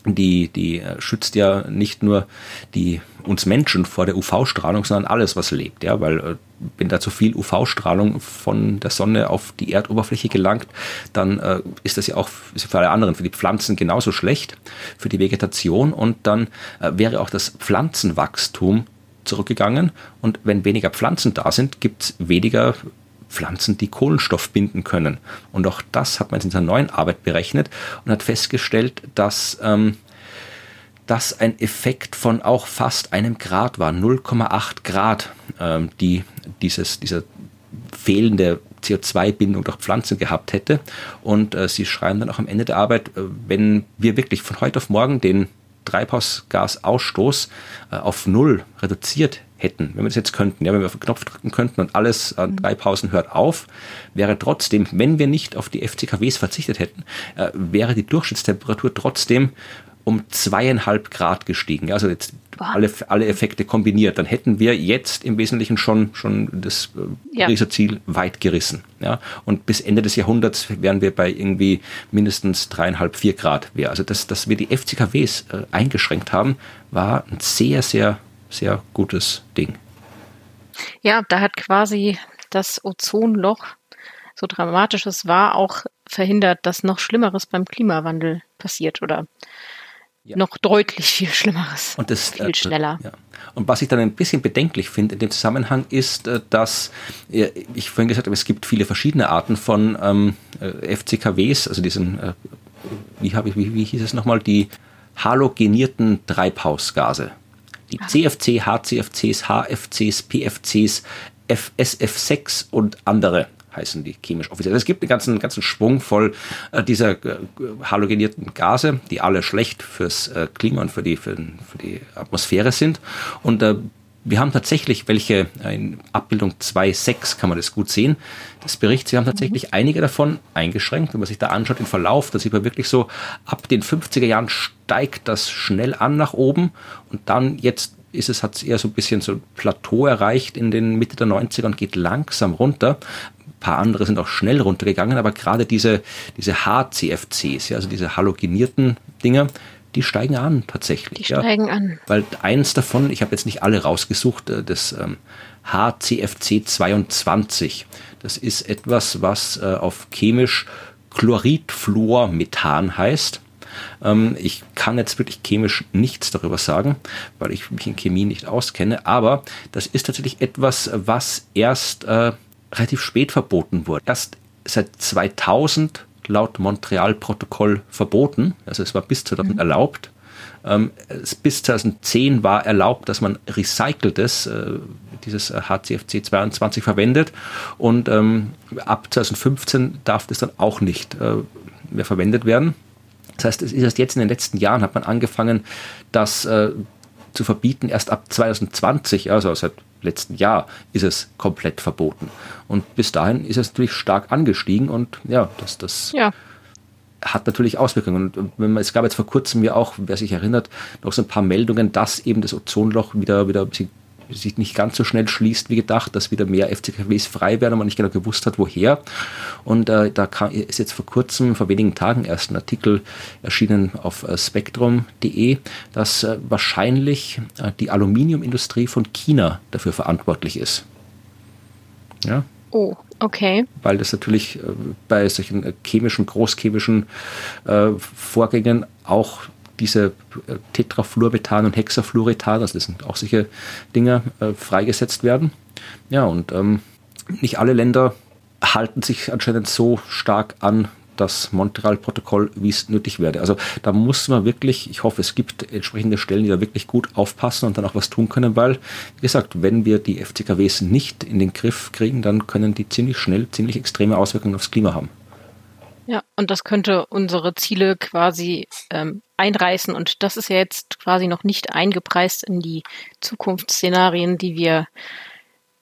die, die äh, schützt ja nicht nur die uns Menschen vor der UV-Strahlung, sondern alles, was lebt, ja, weil äh, wenn da zu viel UV-Strahlung von der Sonne auf die Erdoberfläche gelangt, dann äh, ist das ja auch für alle anderen, für die Pflanzen genauso schlecht, für die Vegetation und dann äh, wäre auch das Pflanzenwachstum zurückgegangen und wenn weniger Pflanzen da sind, gibt es weniger Pflanzen, die Kohlenstoff binden können. Und auch das hat man in seiner neuen Arbeit berechnet und hat festgestellt, dass ähm, das ein Effekt von auch fast einem Grad war, 0,8 Grad, ähm, die dieses, dieser fehlende CO2-Bindung durch Pflanzen gehabt hätte. Und äh, sie schreiben dann auch am Ende der Arbeit, äh, wenn wir wirklich von heute auf morgen den Treibhausgasausstoß äh, auf Null reduziert hätten, wenn wir das jetzt könnten, ja, wenn wir auf den Knopf drücken könnten und alles an drei Pausen hört auf, wäre trotzdem, wenn wir nicht auf die FCKWs verzichtet hätten, äh, wäre die Durchschnittstemperatur trotzdem um zweieinhalb Grad gestiegen. Also jetzt alle, alle Effekte kombiniert. Dann hätten wir jetzt im Wesentlichen schon, schon das äh, ja. Ziel weit gerissen. Ja? Und bis Ende des Jahrhunderts wären wir bei irgendwie mindestens dreieinhalb, vier Grad. Also das, dass wir die FCKWs äh, eingeschränkt haben, war ein sehr, sehr sehr gutes Ding. Ja, da hat quasi das Ozonloch, so dramatisch es war, auch verhindert, dass noch Schlimmeres beim Klimawandel passiert oder ja. noch deutlich viel Schlimmeres. Und das viel äh, schneller. Ja. Und was ich dann ein bisschen bedenklich finde in dem Zusammenhang ist, äh, dass ich vorhin gesagt habe, es gibt viele verschiedene Arten von ähm, äh, FCKWs, also diesen, äh, wie, habe ich, wie, wie hieß es nochmal, die halogenierten Treibhausgase die CFC, HCFCs, HFCs, PFCs, FSF6 und andere heißen die chemisch offiziell. Also es gibt einen ganzen, ganzen Schwung voll äh, dieser äh, halogenierten Gase, die alle schlecht fürs äh, Klima und für die, für, für die Atmosphäre sind. Und wir haben tatsächlich welche, in Abbildung 2.6 kann man das gut sehen, das Bericht, sie haben tatsächlich mhm. einige davon eingeschränkt. Wenn man sich da anschaut, den Verlauf, da sieht man wirklich so, ab den 50er Jahren steigt das schnell an nach oben und dann jetzt ist es, hat es eher so ein bisschen so ein Plateau erreicht in den Mitte der 90er und geht langsam runter. Ein paar andere sind auch schnell runtergegangen, aber gerade diese, diese HCFCs, ja, also diese halogenierten Dinger, die steigen an tatsächlich. Die steigen an. Weil eins davon, ich habe jetzt nicht alle rausgesucht, äh, das ähm, HCFC 22, das ist etwas, was äh, auf chemisch Chloridfluormethan heißt. Ähm, ich kann jetzt wirklich chemisch nichts darüber sagen, weil ich mich in Chemie nicht auskenne, aber das ist tatsächlich etwas, was erst äh, relativ spät verboten wurde. Erst seit 2000 laut Montreal-Protokoll verboten. Also es war bis 2000 mhm. erlaubt. Ähm, bis 2010 war erlaubt, dass man recyceltes, äh, dieses HCFC 22 verwendet. Und ähm, ab 2015 darf das dann auch nicht äh, mehr verwendet werden. Das heißt, es ist erst jetzt in den letzten Jahren hat man angefangen, das äh, zu verbieten. Erst ab 2020, also seit letzten Jahr, ist es komplett verboten. Und bis dahin ist es natürlich stark angestiegen und ja, das, das ja. hat natürlich Auswirkungen. Und wenn man, es gab jetzt vor kurzem ja auch, wer sich erinnert, noch so ein paar Meldungen, dass eben das Ozonloch wieder, wieder ein bisschen sich nicht ganz so schnell schließt wie gedacht, dass wieder mehr FCKWs frei werden und man nicht genau gewusst hat, woher. Und äh, da kam, ist jetzt vor kurzem, vor wenigen Tagen erst ein Artikel erschienen auf äh, spektrum.de, dass äh, wahrscheinlich äh, die Aluminiumindustrie von China dafür verantwortlich ist. Ja. Oh, okay. Weil das natürlich äh, bei solchen äh, chemischen, großchemischen Vorgängen auch diese Tetrafluorbetan und Hexafluoretan, also das sind auch solche Dinge, äh, freigesetzt werden. Ja, und ähm, nicht alle Länder halten sich anscheinend so stark an das Montreal-Protokoll, wie es nötig wäre. Also da muss man wirklich, ich hoffe, es gibt entsprechende Stellen, die da wirklich gut aufpassen und dann auch was tun können, weil, wie gesagt, wenn wir die FCKWs nicht in den Griff kriegen, dann können die ziemlich schnell ziemlich extreme Auswirkungen aufs Klima haben. Ja, und das könnte unsere Ziele quasi ähm, einreißen. Und das ist ja jetzt quasi noch nicht eingepreist in die Zukunftsszenarien, die wir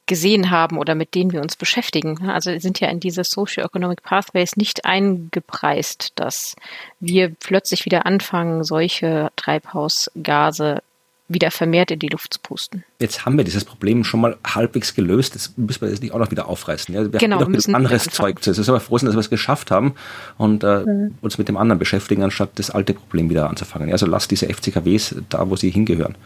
gesehen haben oder mit denen wir uns beschäftigen. Also sind ja in diese Socio-Economic Pathways nicht eingepreist, dass wir plötzlich wieder anfangen, solche Treibhausgase wieder vermehrt in die Luft zu pusten. Jetzt haben wir dieses Problem schon mal halbwegs gelöst. Das müssen wir jetzt nicht auch noch wieder aufreißen. Ja, wir genau, haben noch anderes Zeug zu. Es ist aber froh dass wir es geschafft haben und äh, mhm. uns mit dem anderen beschäftigen, anstatt das alte Problem wieder anzufangen. Also lasst diese FCKWs da, wo sie hingehören.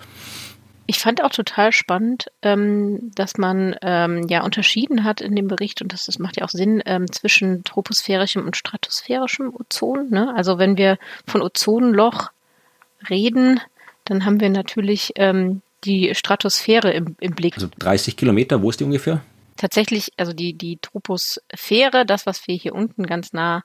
Ich fand auch total spannend, ähm, dass man ähm, ja unterschieden hat in dem Bericht, und das, das macht ja auch Sinn, ähm, zwischen troposphärischem und stratosphärischem Ozon. Ne? Also wenn wir von Ozonloch reden, dann haben wir natürlich ähm, die Stratosphäre im, im Blick. Also 30 Kilometer, wo ist die ungefähr? Tatsächlich, also die, die Troposphäre, das, was wir hier unten ganz nah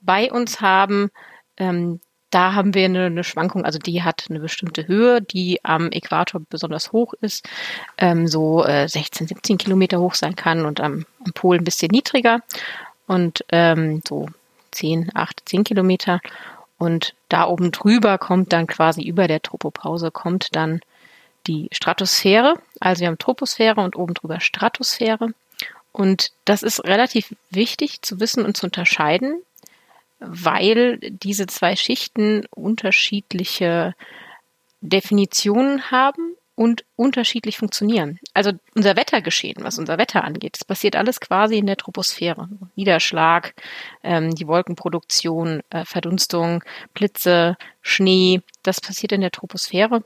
bei uns haben, ähm, da haben wir eine, eine Schwankung, also die hat eine bestimmte Höhe, die am Äquator besonders hoch ist, ähm, so äh, 16, 17 Kilometer hoch sein kann und am, am Pol ein bisschen niedriger und ähm, so 10, 8, 10 Kilometer. Und da oben drüber kommt dann quasi über der Tropopause kommt dann die Stratosphäre. Also wir haben Troposphäre und oben drüber Stratosphäre. Und das ist relativ wichtig zu wissen und zu unterscheiden, weil diese zwei Schichten unterschiedliche Definitionen haben und unterschiedlich funktionieren. Also unser Wettergeschehen, was unser Wetter angeht, das passiert alles quasi in der Troposphäre. Niederschlag, ähm, die Wolkenproduktion, äh, Verdunstung, Blitze, Schnee, das passiert in der Troposphäre.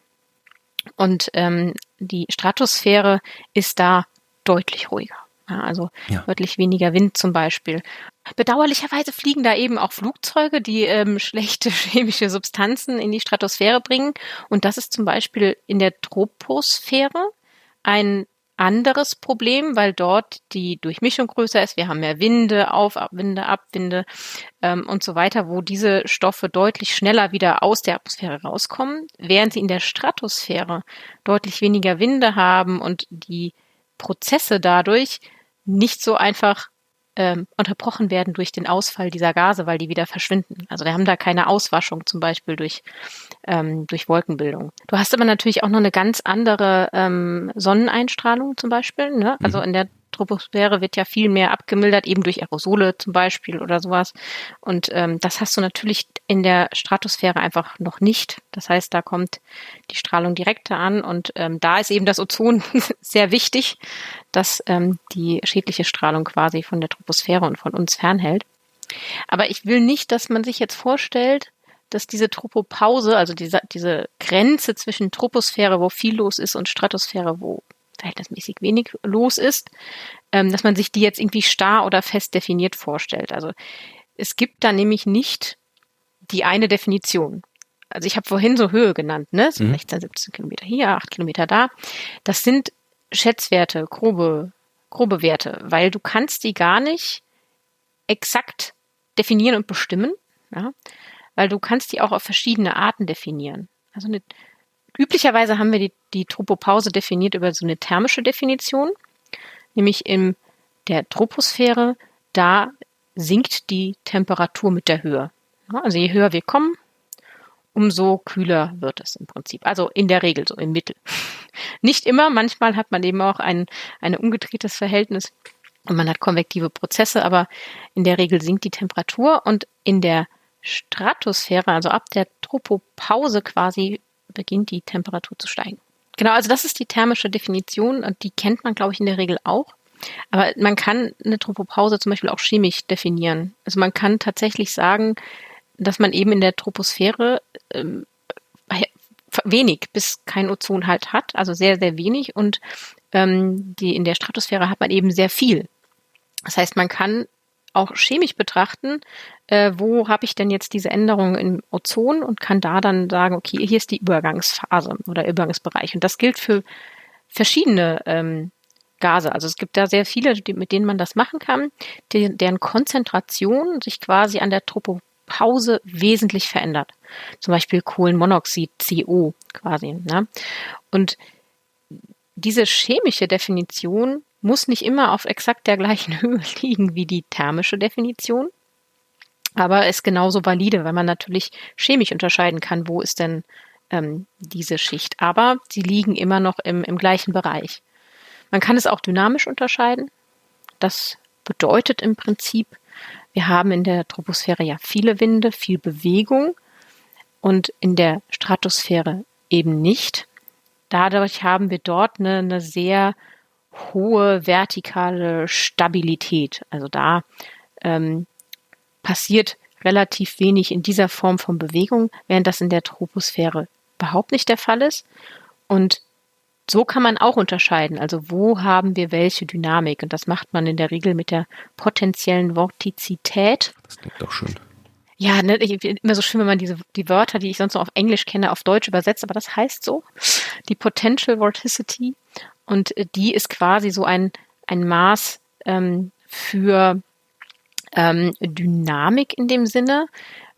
Und ähm, die Stratosphäre ist da deutlich ruhiger. Ja, also ja. deutlich weniger Wind zum Beispiel. Bedauerlicherweise fliegen da eben auch Flugzeuge, die ähm, (laughs) schlechte chemische Substanzen in die Stratosphäre bringen. Und das ist zum Beispiel in der Troposphäre ein anderes Problem, weil dort die Durchmischung größer ist. Wir haben mehr Winde, Aufwinde, Abwinde ähm, und so weiter, wo diese Stoffe deutlich schneller wieder aus der Atmosphäre rauskommen, während sie in der Stratosphäre deutlich weniger Winde haben und die Prozesse dadurch nicht so einfach ähm, unterbrochen werden durch den Ausfall dieser Gase, weil die wieder verschwinden. Also wir haben da keine Auswaschung zum Beispiel durch, ähm, durch Wolkenbildung. Du hast aber natürlich auch noch eine ganz andere ähm, Sonneneinstrahlung zum Beispiel. Ne? Also mhm. in der Troposphäre wird ja viel mehr abgemildert, eben durch Aerosole zum Beispiel oder sowas. Und ähm, das hast du natürlich in der Stratosphäre einfach noch nicht. Das heißt, da kommt die Strahlung direkter an und ähm, da ist eben das Ozon (laughs) sehr wichtig, dass ähm, die schädliche Strahlung quasi von der Troposphäre und von uns fernhält. Aber ich will nicht, dass man sich jetzt vorstellt, dass diese Tropopause, also diese, diese Grenze zwischen Troposphäre, wo viel los ist, und Stratosphäre, wo verhältnismäßig wenig los ist, ähm, dass man sich die jetzt irgendwie starr oder fest definiert vorstellt. Also es gibt da nämlich nicht die eine Definition. Also ich habe vorhin so Höhe genannt, ne? So mhm. 16, 17 Kilometer hier, 8 Kilometer da. Das sind Schätzwerte, grobe, grobe Werte, weil du kannst die gar nicht exakt definieren und bestimmen, ja? weil du kannst die auch auf verschiedene Arten definieren. Also eine Üblicherweise haben wir die, die Tropopause definiert über so eine thermische Definition, nämlich in der Troposphäre, da sinkt die Temperatur mit der Höhe. Also je höher wir kommen, umso kühler wird es im Prinzip. Also in der Regel so im Mittel. (laughs) Nicht immer, manchmal hat man eben auch ein, ein umgedrehtes Verhältnis und man hat konvektive Prozesse, aber in der Regel sinkt die Temperatur und in der Stratosphäre, also ab der Tropopause quasi, beginnt die Temperatur zu steigen. Genau, also das ist die thermische Definition und die kennt man, glaube ich, in der Regel auch. Aber man kann eine Tropopause zum Beispiel auch chemisch definieren. Also man kann tatsächlich sagen, dass man eben in der Troposphäre ähm, wenig bis kein Ozon halt hat, also sehr, sehr wenig und ähm, die in der Stratosphäre hat man eben sehr viel. Das heißt, man kann auch chemisch betrachten, äh, wo habe ich denn jetzt diese Änderung im Ozon und kann da dann sagen, okay, hier ist die Übergangsphase oder Übergangsbereich. Und das gilt für verschiedene ähm, Gase. Also es gibt da sehr viele, die, mit denen man das machen kann, die, deren Konzentration sich quasi an der Tropopause wesentlich verändert. Zum Beispiel Kohlenmonoxid, CO quasi. Ne? Und diese chemische Definition muss nicht immer auf exakt der gleichen (laughs) Höhe liegen wie die thermische Definition, aber ist genauso valide, weil man natürlich chemisch unterscheiden kann, wo ist denn ähm, diese Schicht. Aber sie liegen immer noch im, im gleichen Bereich. Man kann es auch dynamisch unterscheiden. Das bedeutet im Prinzip, wir haben in der Troposphäre ja viele Winde, viel Bewegung und in der Stratosphäre eben nicht. Dadurch haben wir dort eine, eine sehr hohe vertikale Stabilität. Also da ähm, passiert relativ wenig in dieser Form von Bewegung, während das in der Troposphäre überhaupt nicht der Fall ist. Und so kann man auch unterscheiden. Also wo haben wir welche Dynamik? Und das macht man in der Regel mit der potenziellen Vortizität. Das klingt doch schön. Ja, ne, ich, immer so schön, wenn man diese die Wörter, die ich sonst noch auf Englisch kenne, auf Deutsch übersetzt, aber das heißt so. Die Potential Vorticity. Und äh, die ist quasi so ein, ein Maß ähm, für ähm, Dynamik in dem Sinne,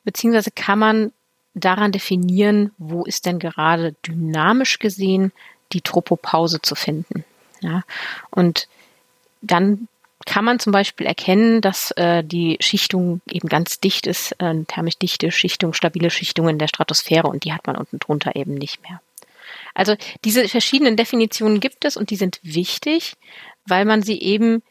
beziehungsweise kann man daran definieren, wo ist denn gerade dynamisch gesehen die Tropopause zu finden. Ja, und dann kann man zum Beispiel erkennen, dass äh, die Schichtung eben ganz dicht ist, äh, thermisch dichte Schichtung, stabile Schichtung in der Stratosphäre und die hat man unten drunter eben nicht mehr. Also diese verschiedenen Definitionen gibt es und die sind wichtig, weil man sie eben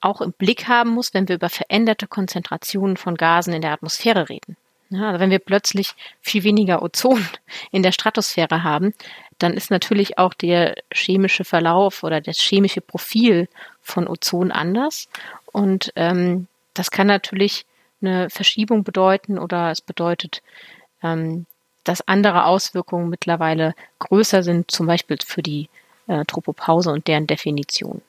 auch im Blick haben muss, wenn wir über veränderte Konzentrationen von Gasen in der Atmosphäre reden. Ja, also wenn wir plötzlich viel weniger Ozon (laughs) in der Stratosphäre haben, dann ist natürlich auch der chemische Verlauf oder das chemische Profil von Ozon anders. Und ähm, das kann natürlich eine Verschiebung bedeuten oder es bedeutet, ähm, dass andere Auswirkungen mittlerweile größer sind, zum Beispiel für die äh, Tropopause und deren Definition.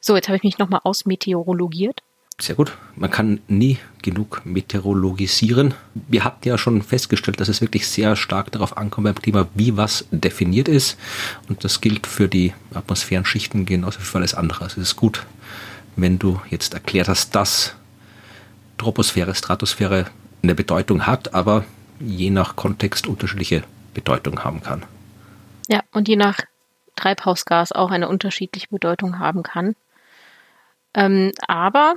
So, jetzt habe ich mich nochmal ausmeteorologiert. Sehr gut. Man kann nie genug meteorologisieren. Wir hatten ja schon festgestellt, dass es wirklich sehr stark darauf ankommt beim Klima, wie was definiert ist. Und das gilt für die Atmosphärenschichten genauso wie für alles andere. Also es ist gut, wenn du jetzt erklärt hast, dass Troposphäre, Stratosphäre eine Bedeutung hat, aber je nach Kontext unterschiedliche Bedeutung haben kann. Ja, und je nach Treibhausgas auch eine unterschiedliche Bedeutung haben kann. Ähm, aber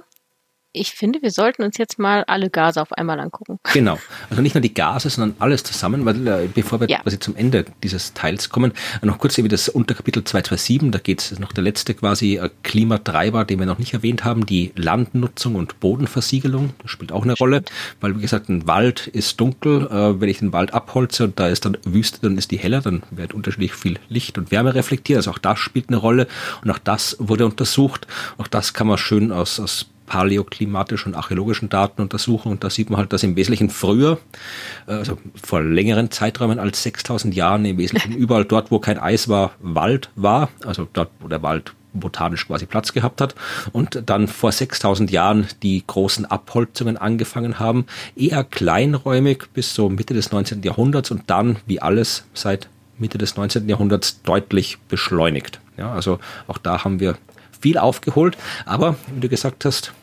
ich finde, wir sollten uns jetzt mal alle Gase auf einmal angucken. Genau. Also nicht nur die Gase, sondern alles zusammen, weil äh, bevor wir ja. quasi zum Ende dieses Teils kommen, noch kurz eben das Unterkapitel 227, da geht es noch der letzte quasi äh, Klimatreiber, den wir noch nicht erwähnt haben, die Landnutzung und Bodenversiegelung. Das spielt auch eine Rolle, weil wie gesagt, ein Wald ist dunkel. Äh, wenn ich den Wald abholze und da ist dann Wüste, dann ist die heller, dann wird unterschiedlich viel Licht und Wärme reflektiert. Also auch das spielt eine Rolle und auch das wurde untersucht. Auch das kann man schön aus, aus paläoklimatischen und archäologischen Daten untersuchen und da sieht man halt, dass im Wesentlichen früher, äh, also vor längeren Zeiträumen als 6000 Jahren, im Wesentlichen überall dort, wo kein Eis war, Wald war, also dort, wo der Wald botanisch quasi Platz gehabt hat und dann vor 6000 Jahren die großen Abholzungen angefangen haben, eher kleinräumig bis so Mitte des 19. Jahrhunderts und dann, wie alles seit Mitte des 19. Jahrhunderts, deutlich beschleunigt. Ja, also auch da haben wir viel aufgeholt. Aber wie du gesagt hast,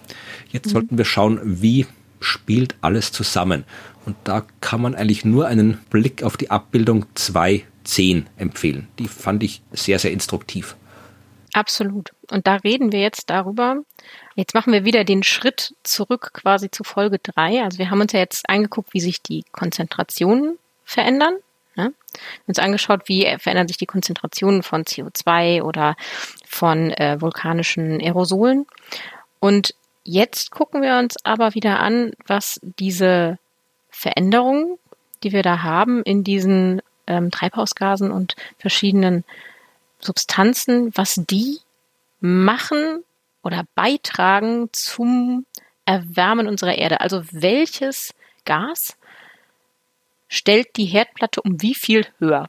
jetzt mhm. sollten wir schauen, wie spielt alles zusammen. Und da kann man eigentlich nur einen Blick auf die Abbildung 2.10 empfehlen. Die fand ich sehr, sehr instruktiv. Absolut. Und da reden wir jetzt darüber. Jetzt machen wir wieder den Schritt zurück quasi zu Folge 3. Also wir haben uns ja jetzt angeguckt, wie sich die Konzentrationen verändern? Uns angeschaut, wie verändern sich die Konzentrationen von CO2 oder von äh, vulkanischen Aerosolen. Und jetzt gucken wir uns aber wieder an, was diese Veränderungen, die wir da haben in diesen ähm, Treibhausgasen und verschiedenen Substanzen, was die machen oder beitragen zum Erwärmen unserer Erde. Also welches Gas stellt die Herdplatte um wie viel höher?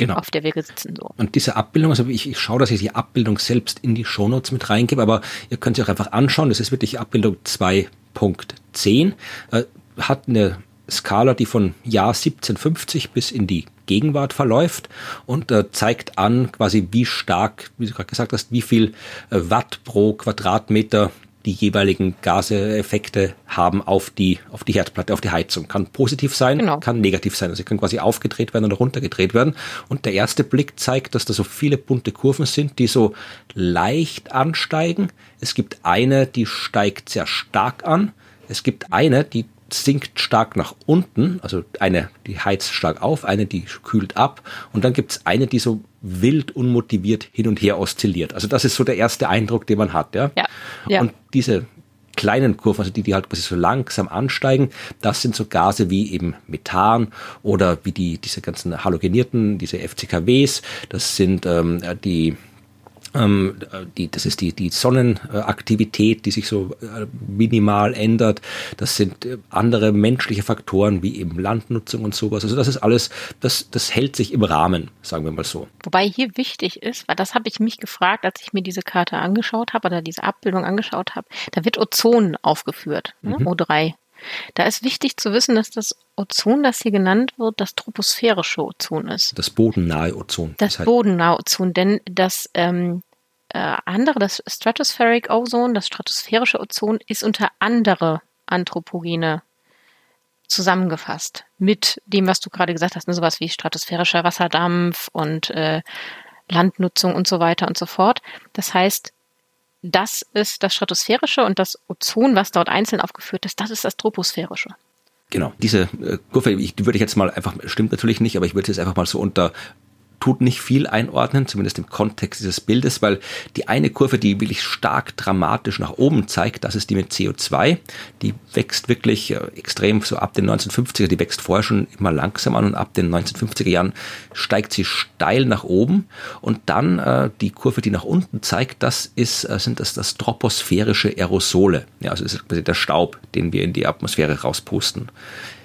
Genau. auf der wir sitzen. So. Und diese Abbildung, also ich, ich schaue, dass ich die Abbildung selbst in die Shownotes mit reingebe, aber ihr könnt sie auch einfach anschauen. Das ist wirklich Abbildung 2.10. Äh, hat eine Skala, die von Jahr 1750 bis in die Gegenwart verläuft und äh, zeigt an, quasi wie stark, wie du gerade gesagt hast, wie viel äh, Watt pro Quadratmeter die jeweiligen Gaseffekte haben auf die, auf die Herdplatte, auf die Heizung. Kann positiv sein, genau. kann negativ sein. Also sie können quasi aufgedreht werden oder runtergedreht werden. Und der erste Blick zeigt, dass da so viele bunte Kurven sind, die so leicht ansteigen. Es gibt eine, die steigt sehr stark an. Es gibt eine, die sinkt stark nach unten, also eine, die heizt stark auf, eine, die kühlt ab und dann gibt es eine, die so wild unmotiviert hin und her oszilliert. Also das ist so der erste Eindruck, den man hat. Ja. ja, ja. Und diese kleinen Kurven, also die, die halt quasi so langsam ansteigen, das sind so Gase wie eben Methan oder wie die diese ganzen halogenierten, diese FCKWs. Das sind ähm, die ähm, die, das ist die, die Sonnenaktivität, die sich so äh, minimal ändert. Das sind äh, andere menschliche Faktoren wie eben Landnutzung und sowas. Also das ist alles, das, das hält sich im Rahmen, sagen wir mal so. Wobei hier wichtig ist, weil das habe ich mich gefragt, als ich mir diese Karte angeschaut habe oder diese Abbildung angeschaut habe, da wird Ozon aufgeführt, ne? mhm. O3. Da ist wichtig zu wissen, dass das Ozon, das hier genannt wird, das troposphärische Ozon ist. Das bodennahe Ozon. Das, das heißt bodennahe Ozon, denn das ähm, äh, andere, das Stratospheric Ozone, das stratosphärische Ozon, ist unter andere Anthropogene zusammengefasst. Mit dem, was du gerade gesagt hast, ne, sowas wie stratosphärischer Wasserdampf und äh, Landnutzung und so weiter und so fort. Das heißt, das ist das Stratosphärische und das Ozon, was dort einzeln aufgeführt ist, das ist das Troposphärische. Genau, diese äh, Kurve, ich, die würde ich jetzt mal einfach, stimmt natürlich nicht, aber ich würde jetzt einfach mal so unter tut nicht viel einordnen, zumindest im Kontext dieses Bildes, weil die eine Kurve, die wirklich stark dramatisch nach oben zeigt, das ist die mit CO2. Die wächst wirklich äh, extrem so ab den 1950er, die wächst vorher schon immer langsam an und ab den 1950er Jahren steigt sie steil nach oben und dann äh, die Kurve, die nach unten zeigt, das ist, äh, sind das, das troposphärische Aerosole. Ja, also ist der Staub, den wir in die Atmosphäre rauspusten.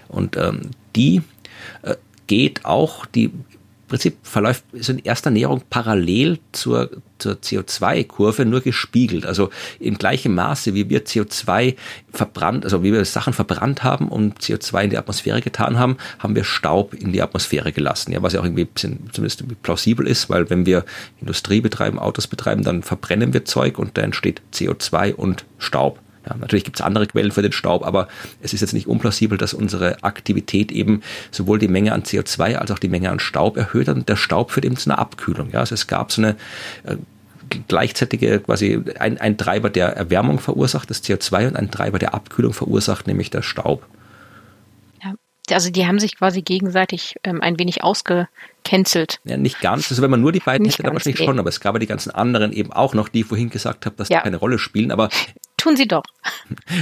Und ähm, die äh, geht auch, die Prinzip verläuft so in erster parallel zur, zur CO2-Kurve, nur gespiegelt. Also in gleichem Maße, wie wir CO2 verbrannt, also wie wir Sachen verbrannt haben und CO2 in die Atmosphäre getan haben, haben wir Staub in die Atmosphäre gelassen. Ja, was ja auch irgendwie bisschen, zumindest plausibel ist, weil wenn wir Industrie betreiben, Autos betreiben, dann verbrennen wir Zeug und da entsteht CO2 und Staub. Ja, natürlich gibt es andere Quellen für den Staub, aber es ist jetzt nicht unplausibel, dass unsere Aktivität eben sowohl die Menge an CO2 als auch die Menge an Staub erhöht und der Staub führt eben zu einer Abkühlung. Ja, also es gab so eine äh, gleichzeitige quasi ein, ein Treiber der Erwärmung verursacht, das CO2 und ein Treiber der Abkühlung verursacht, nämlich der Staub. Ja, also die haben sich quasi gegenseitig ähm, ein wenig ausgecancelt. Ja, nicht ganz. Also wenn man nur die beiden nicht hätte, dann wahrscheinlich nee. schon, aber es gab ja die ganzen anderen eben auch noch, die ich vorhin gesagt habe, dass ja. die keine Rolle spielen. Aber tun sie doch.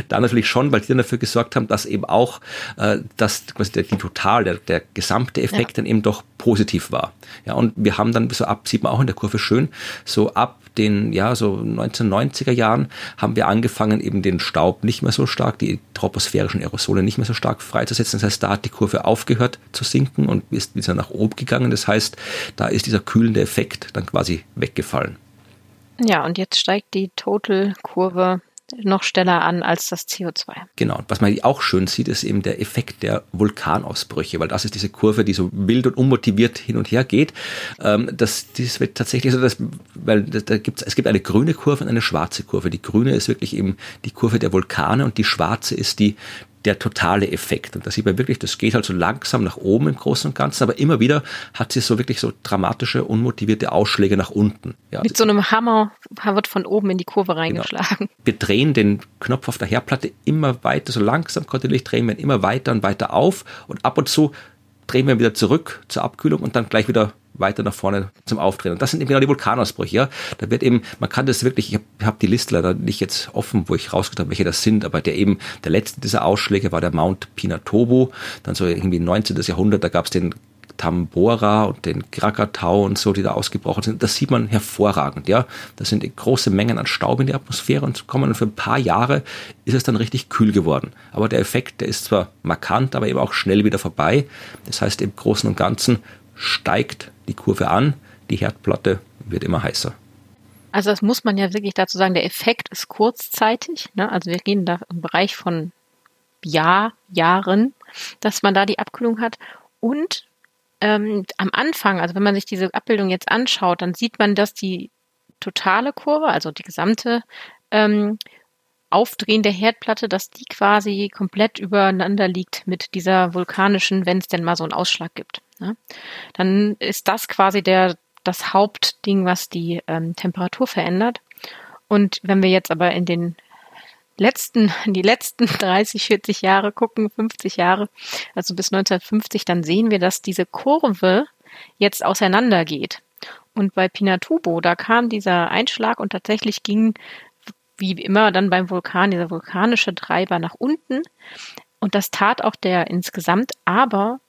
Da natürlich schon, weil die dann dafür gesorgt haben, dass eben auch äh, dass quasi der, die Total, der, der gesamte Effekt ja. dann eben doch positiv war. Ja, und wir haben dann so ab, sieht man auch in der Kurve schön, so ab den, ja, so 1990er Jahren haben wir angefangen, eben den Staub nicht mehr so stark, die troposphärischen Aerosole nicht mehr so stark freizusetzen. Das heißt, da hat die Kurve aufgehört zu sinken und ist wieder nach oben gegangen. Das heißt, da ist dieser kühlende Effekt dann quasi weggefallen. Ja, und jetzt steigt die Total-Kurve noch schneller an als das CO2. Genau. Und was man auch schön sieht, ist eben der Effekt der Vulkanausbrüche, weil das ist diese Kurve, die so wild und unmotiviert hin und her geht. Ähm, das, das wird tatsächlich so, dass, weil da gibt's, es gibt eine grüne Kurve und eine schwarze Kurve. Die grüne ist wirklich eben die Kurve der Vulkane und die schwarze ist die der totale Effekt. Und da sieht man wirklich, das geht halt so langsam nach oben im Großen und Ganzen, aber immer wieder hat sie so wirklich so dramatische, unmotivierte Ausschläge nach unten. Ja, Mit so einem Hammer wird von oben in die Kurve genau. reingeschlagen. Genau. Wir drehen den Knopf auf der Herdplatte immer weiter, so langsam kontinuierlich drehen wir ihn immer weiter und weiter auf und ab und zu drehen wir wieder zurück zur Abkühlung und dann gleich wieder weiter nach vorne zum Auftreten. Und das sind eben genau die Vulkanausbrüche. Ja? Da wird eben, man kann das wirklich, ich habe hab die Liste leider nicht jetzt offen, wo ich rausgefunden habe, welche das sind, aber der eben, der letzte dieser Ausschläge war der Mount Pinatubo, dann so irgendwie 19. Jahrhundert, da gab es den Tambora und den Krakatau und so, die da ausgebrochen sind, das sieht man hervorragend, ja. Das sind große Mengen an Staub in die Atmosphäre und kommen und für ein paar Jahre ist es dann richtig kühl geworden. Aber der Effekt, der ist zwar markant, aber eben auch schnell wieder vorbei. Das heißt, im Großen und Ganzen steigt die Kurve an, die Herdplatte wird immer heißer. Also das muss man ja wirklich dazu sagen, der Effekt ist kurzzeitig. Ne? Also wir gehen da im Bereich von Jahr, Jahren, dass man da die Abkühlung hat. Und ähm, am Anfang, also wenn man sich diese Abbildung jetzt anschaut, dann sieht man, dass die totale Kurve, also die gesamte ähm, Aufdrehen der Herdplatte, dass die quasi komplett übereinander liegt mit dieser vulkanischen, wenn es denn mal so einen Ausschlag gibt. Ne? Dann ist das quasi der, das Hauptding, was die ähm, Temperatur verändert. Und wenn wir jetzt aber in den letzten, die letzten (laughs) 30, 40 Jahre gucken, 50 Jahre, also bis 1950, dann sehen wir, dass diese Kurve jetzt auseinandergeht. Und bei Pinatubo, da kam dieser Einschlag und tatsächlich ging, wie immer dann beim Vulkan, dieser vulkanische Treiber nach unten. Und das tat auch der insgesamt, aber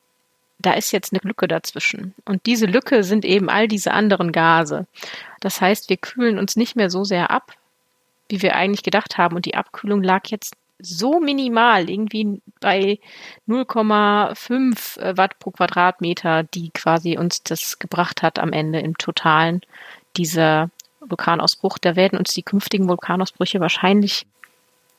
da ist jetzt eine Lücke dazwischen. Und diese Lücke sind eben all diese anderen Gase. Das heißt, wir kühlen uns nicht mehr so sehr ab, wie wir eigentlich gedacht haben. Und die Abkühlung lag jetzt so minimal, irgendwie bei 0,5 äh, Watt pro Quadratmeter, die quasi uns das gebracht hat am Ende im Totalen, dieser Vulkanausbruch. Da werden uns die künftigen Vulkanausbrüche wahrscheinlich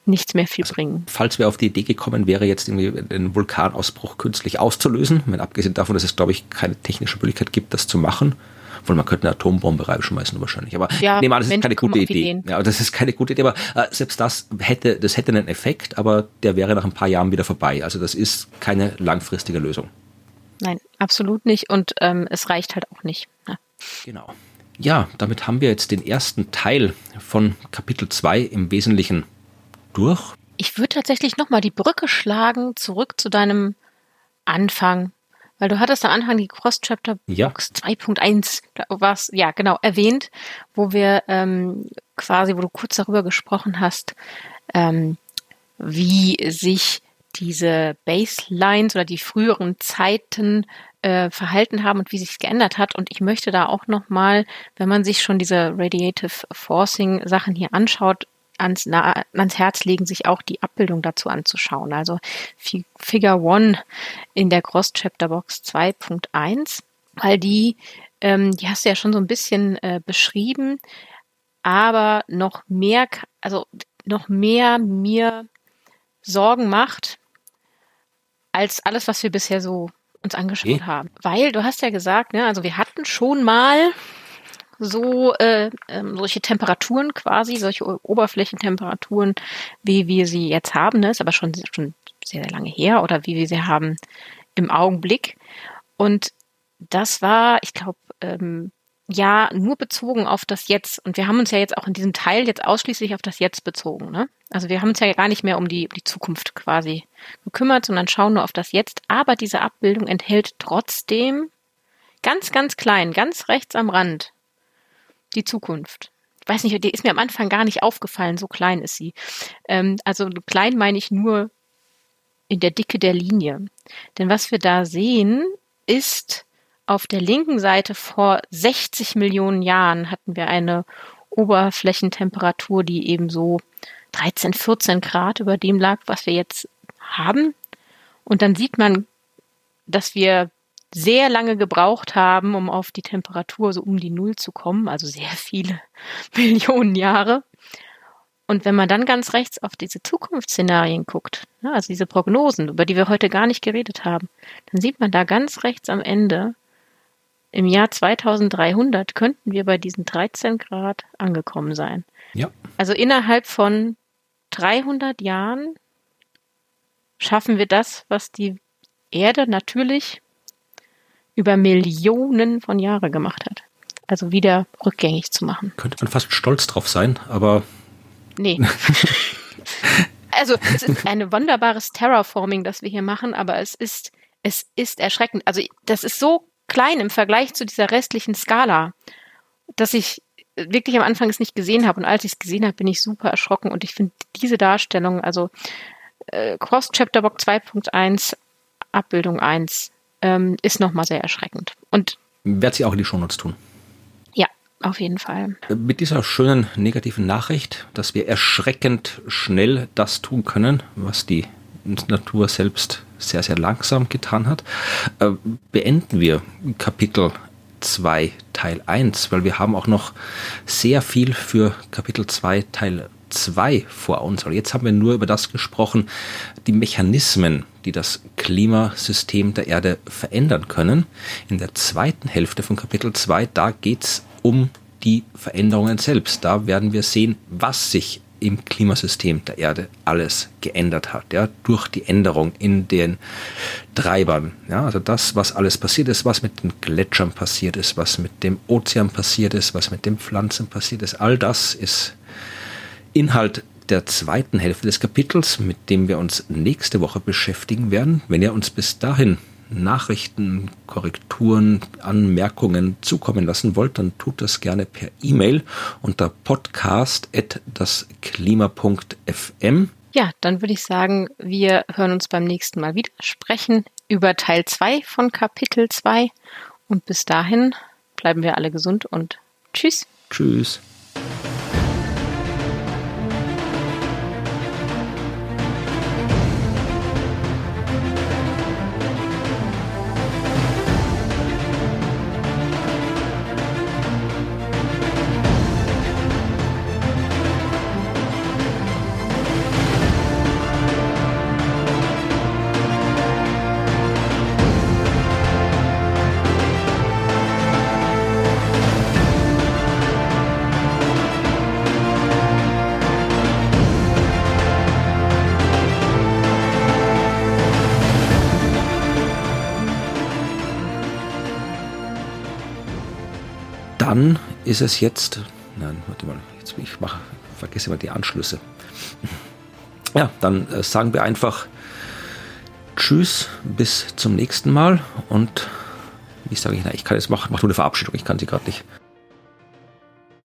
nichts mehr viel also, bringen. Falls wir auf die Idee gekommen wäre, jetzt irgendwie den Vulkanausbruch künstlich auszulösen, wenn abgesehen davon, dass es, glaube ich, keine technische Möglichkeit gibt, das zu machen, obwohl man könnte eine Atombombe reinschmeißen wahrscheinlich. Aber ja, nee, das ist keine gute Idee. Ja, das ist keine gute Idee. Aber äh, selbst das hätte, das hätte einen Effekt, aber der wäre nach ein paar Jahren wieder vorbei. Also das ist keine langfristige Lösung. Nein, absolut nicht. Und ähm, es reicht halt auch nicht. Ja. Genau. Ja, damit haben wir jetzt den ersten Teil von Kapitel 2 im Wesentlichen durch. Ich würde tatsächlich nochmal die Brücke schlagen, zurück zu deinem Anfang weil du hattest am Anfang die Cross-Chapter Box ja. 2.1 was ja genau erwähnt, wo wir ähm, quasi, wo du kurz darüber gesprochen hast, ähm, wie sich diese Baselines oder die früheren Zeiten äh, verhalten haben und wie sich geändert hat. Und ich möchte da auch nochmal, wenn man sich schon diese Radiative Forcing Sachen hier anschaut, ans, na, ans Herz legen, sich auch die Abbildung dazu anzuschauen. Also Figure One in der Cross Chapter Box 2.1, weil die, ähm, die hast du ja schon so ein bisschen äh, beschrieben, aber noch mehr, also noch mehr mir Sorgen macht, als alles, was wir bisher so uns angeschaut okay. haben. Weil du hast ja gesagt, ne, also wir hatten schon mal so äh, ähm, solche Temperaturen quasi, solche Oberflächentemperaturen, wie wir sie jetzt haben. Ne? Ist aber schon, schon sehr, sehr lange her oder wie wir sie haben im Augenblick. Und das war, ich glaube, ähm, ja, nur bezogen auf das Jetzt. Und wir haben uns ja jetzt auch in diesem Teil jetzt ausschließlich auf das Jetzt bezogen. Ne? Also wir haben uns ja gar nicht mehr um die, die Zukunft quasi gekümmert, sondern schauen nur auf das Jetzt. Aber diese Abbildung enthält trotzdem ganz, ganz klein, ganz rechts am Rand die Zukunft. Ich weiß nicht, die ist mir am Anfang gar nicht aufgefallen, so klein ist sie. Ähm, also klein meine ich nur in der Dicke der Linie. Denn was wir da sehen, ist auf der linken Seite vor 60 Millionen Jahren hatten wir eine Oberflächentemperatur, die eben so 13, 14 Grad über dem lag, was wir jetzt haben. Und dann sieht man, dass wir sehr lange gebraucht haben, um auf die Temperatur so um die Null zu kommen, also sehr viele (laughs) Millionen Jahre. Und wenn man dann ganz rechts auf diese Zukunftsszenarien guckt, ne, also diese Prognosen, über die wir heute gar nicht geredet haben, dann sieht man da ganz rechts am Ende, im Jahr 2300 könnten wir bei diesen 13 Grad angekommen sein. Ja. Also innerhalb von 300 Jahren schaffen wir das, was die Erde natürlich über Millionen von Jahren gemacht hat. Also wieder rückgängig zu machen. Könnte man fast stolz drauf sein, aber. Nee. (laughs) also es ist ein wunderbares Terraforming, das wir hier machen, aber es ist, es ist erschreckend. Also das ist so klein im Vergleich zu dieser restlichen Skala, dass ich wirklich am Anfang es nicht gesehen habe. Und als ich es gesehen habe, bin ich super erschrocken. Und ich finde diese Darstellung, also äh, Cross Chapter Book 2.1, Abbildung 1, ähm, ist nochmal sehr erschreckend. Und werde sie auch in die Shownotes tun. Ja, auf jeden Fall. Mit dieser schönen negativen Nachricht, dass wir erschreckend schnell das tun können, was die Natur selbst sehr, sehr langsam getan hat, äh, beenden wir Kapitel 2 Teil 1, weil wir haben auch noch sehr viel für Kapitel 2 Teil 2 vor uns. Aber jetzt haben wir nur über das gesprochen, die Mechanismen, die das Klimasystem der Erde verändern können. In der zweiten Hälfte von Kapitel 2, da geht's um die Veränderungen selbst. Da werden wir sehen, was sich im Klimasystem der Erde alles geändert hat, ja, durch die Änderung in den Treibern. Ja, also das, was alles passiert ist, was mit den Gletschern passiert ist, was mit dem Ozean passiert ist, was mit den Pflanzen passiert ist, all das ist Inhalt der zweiten Hälfte des Kapitels, mit dem wir uns nächste Woche beschäftigen werden. Wenn ihr uns bis dahin Nachrichten, Korrekturen, Anmerkungen zukommen lassen wollt, dann tut das gerne per E-Mail unter podcast.dasklima.fm. Ja, dann würde ich sagen, wir hören uns beim nächsten Mal wieder, sprechen über Teil 2 von Kapitel 2 und bis dahin bleiben wir alle gesund und tschüss. Tschüss. Dann ist es jetzt, nein, warte mal, jetzt ich mache, vergesse mal die Anschlüsse. (laughs) Ja, dann äh, sagen wir einfach Tschüss, bis zum nächsten Mal und wie sage ich, na, ich kann jetzt machen, mach nur eine Verabschiedung, ich kann sie gerade nicht.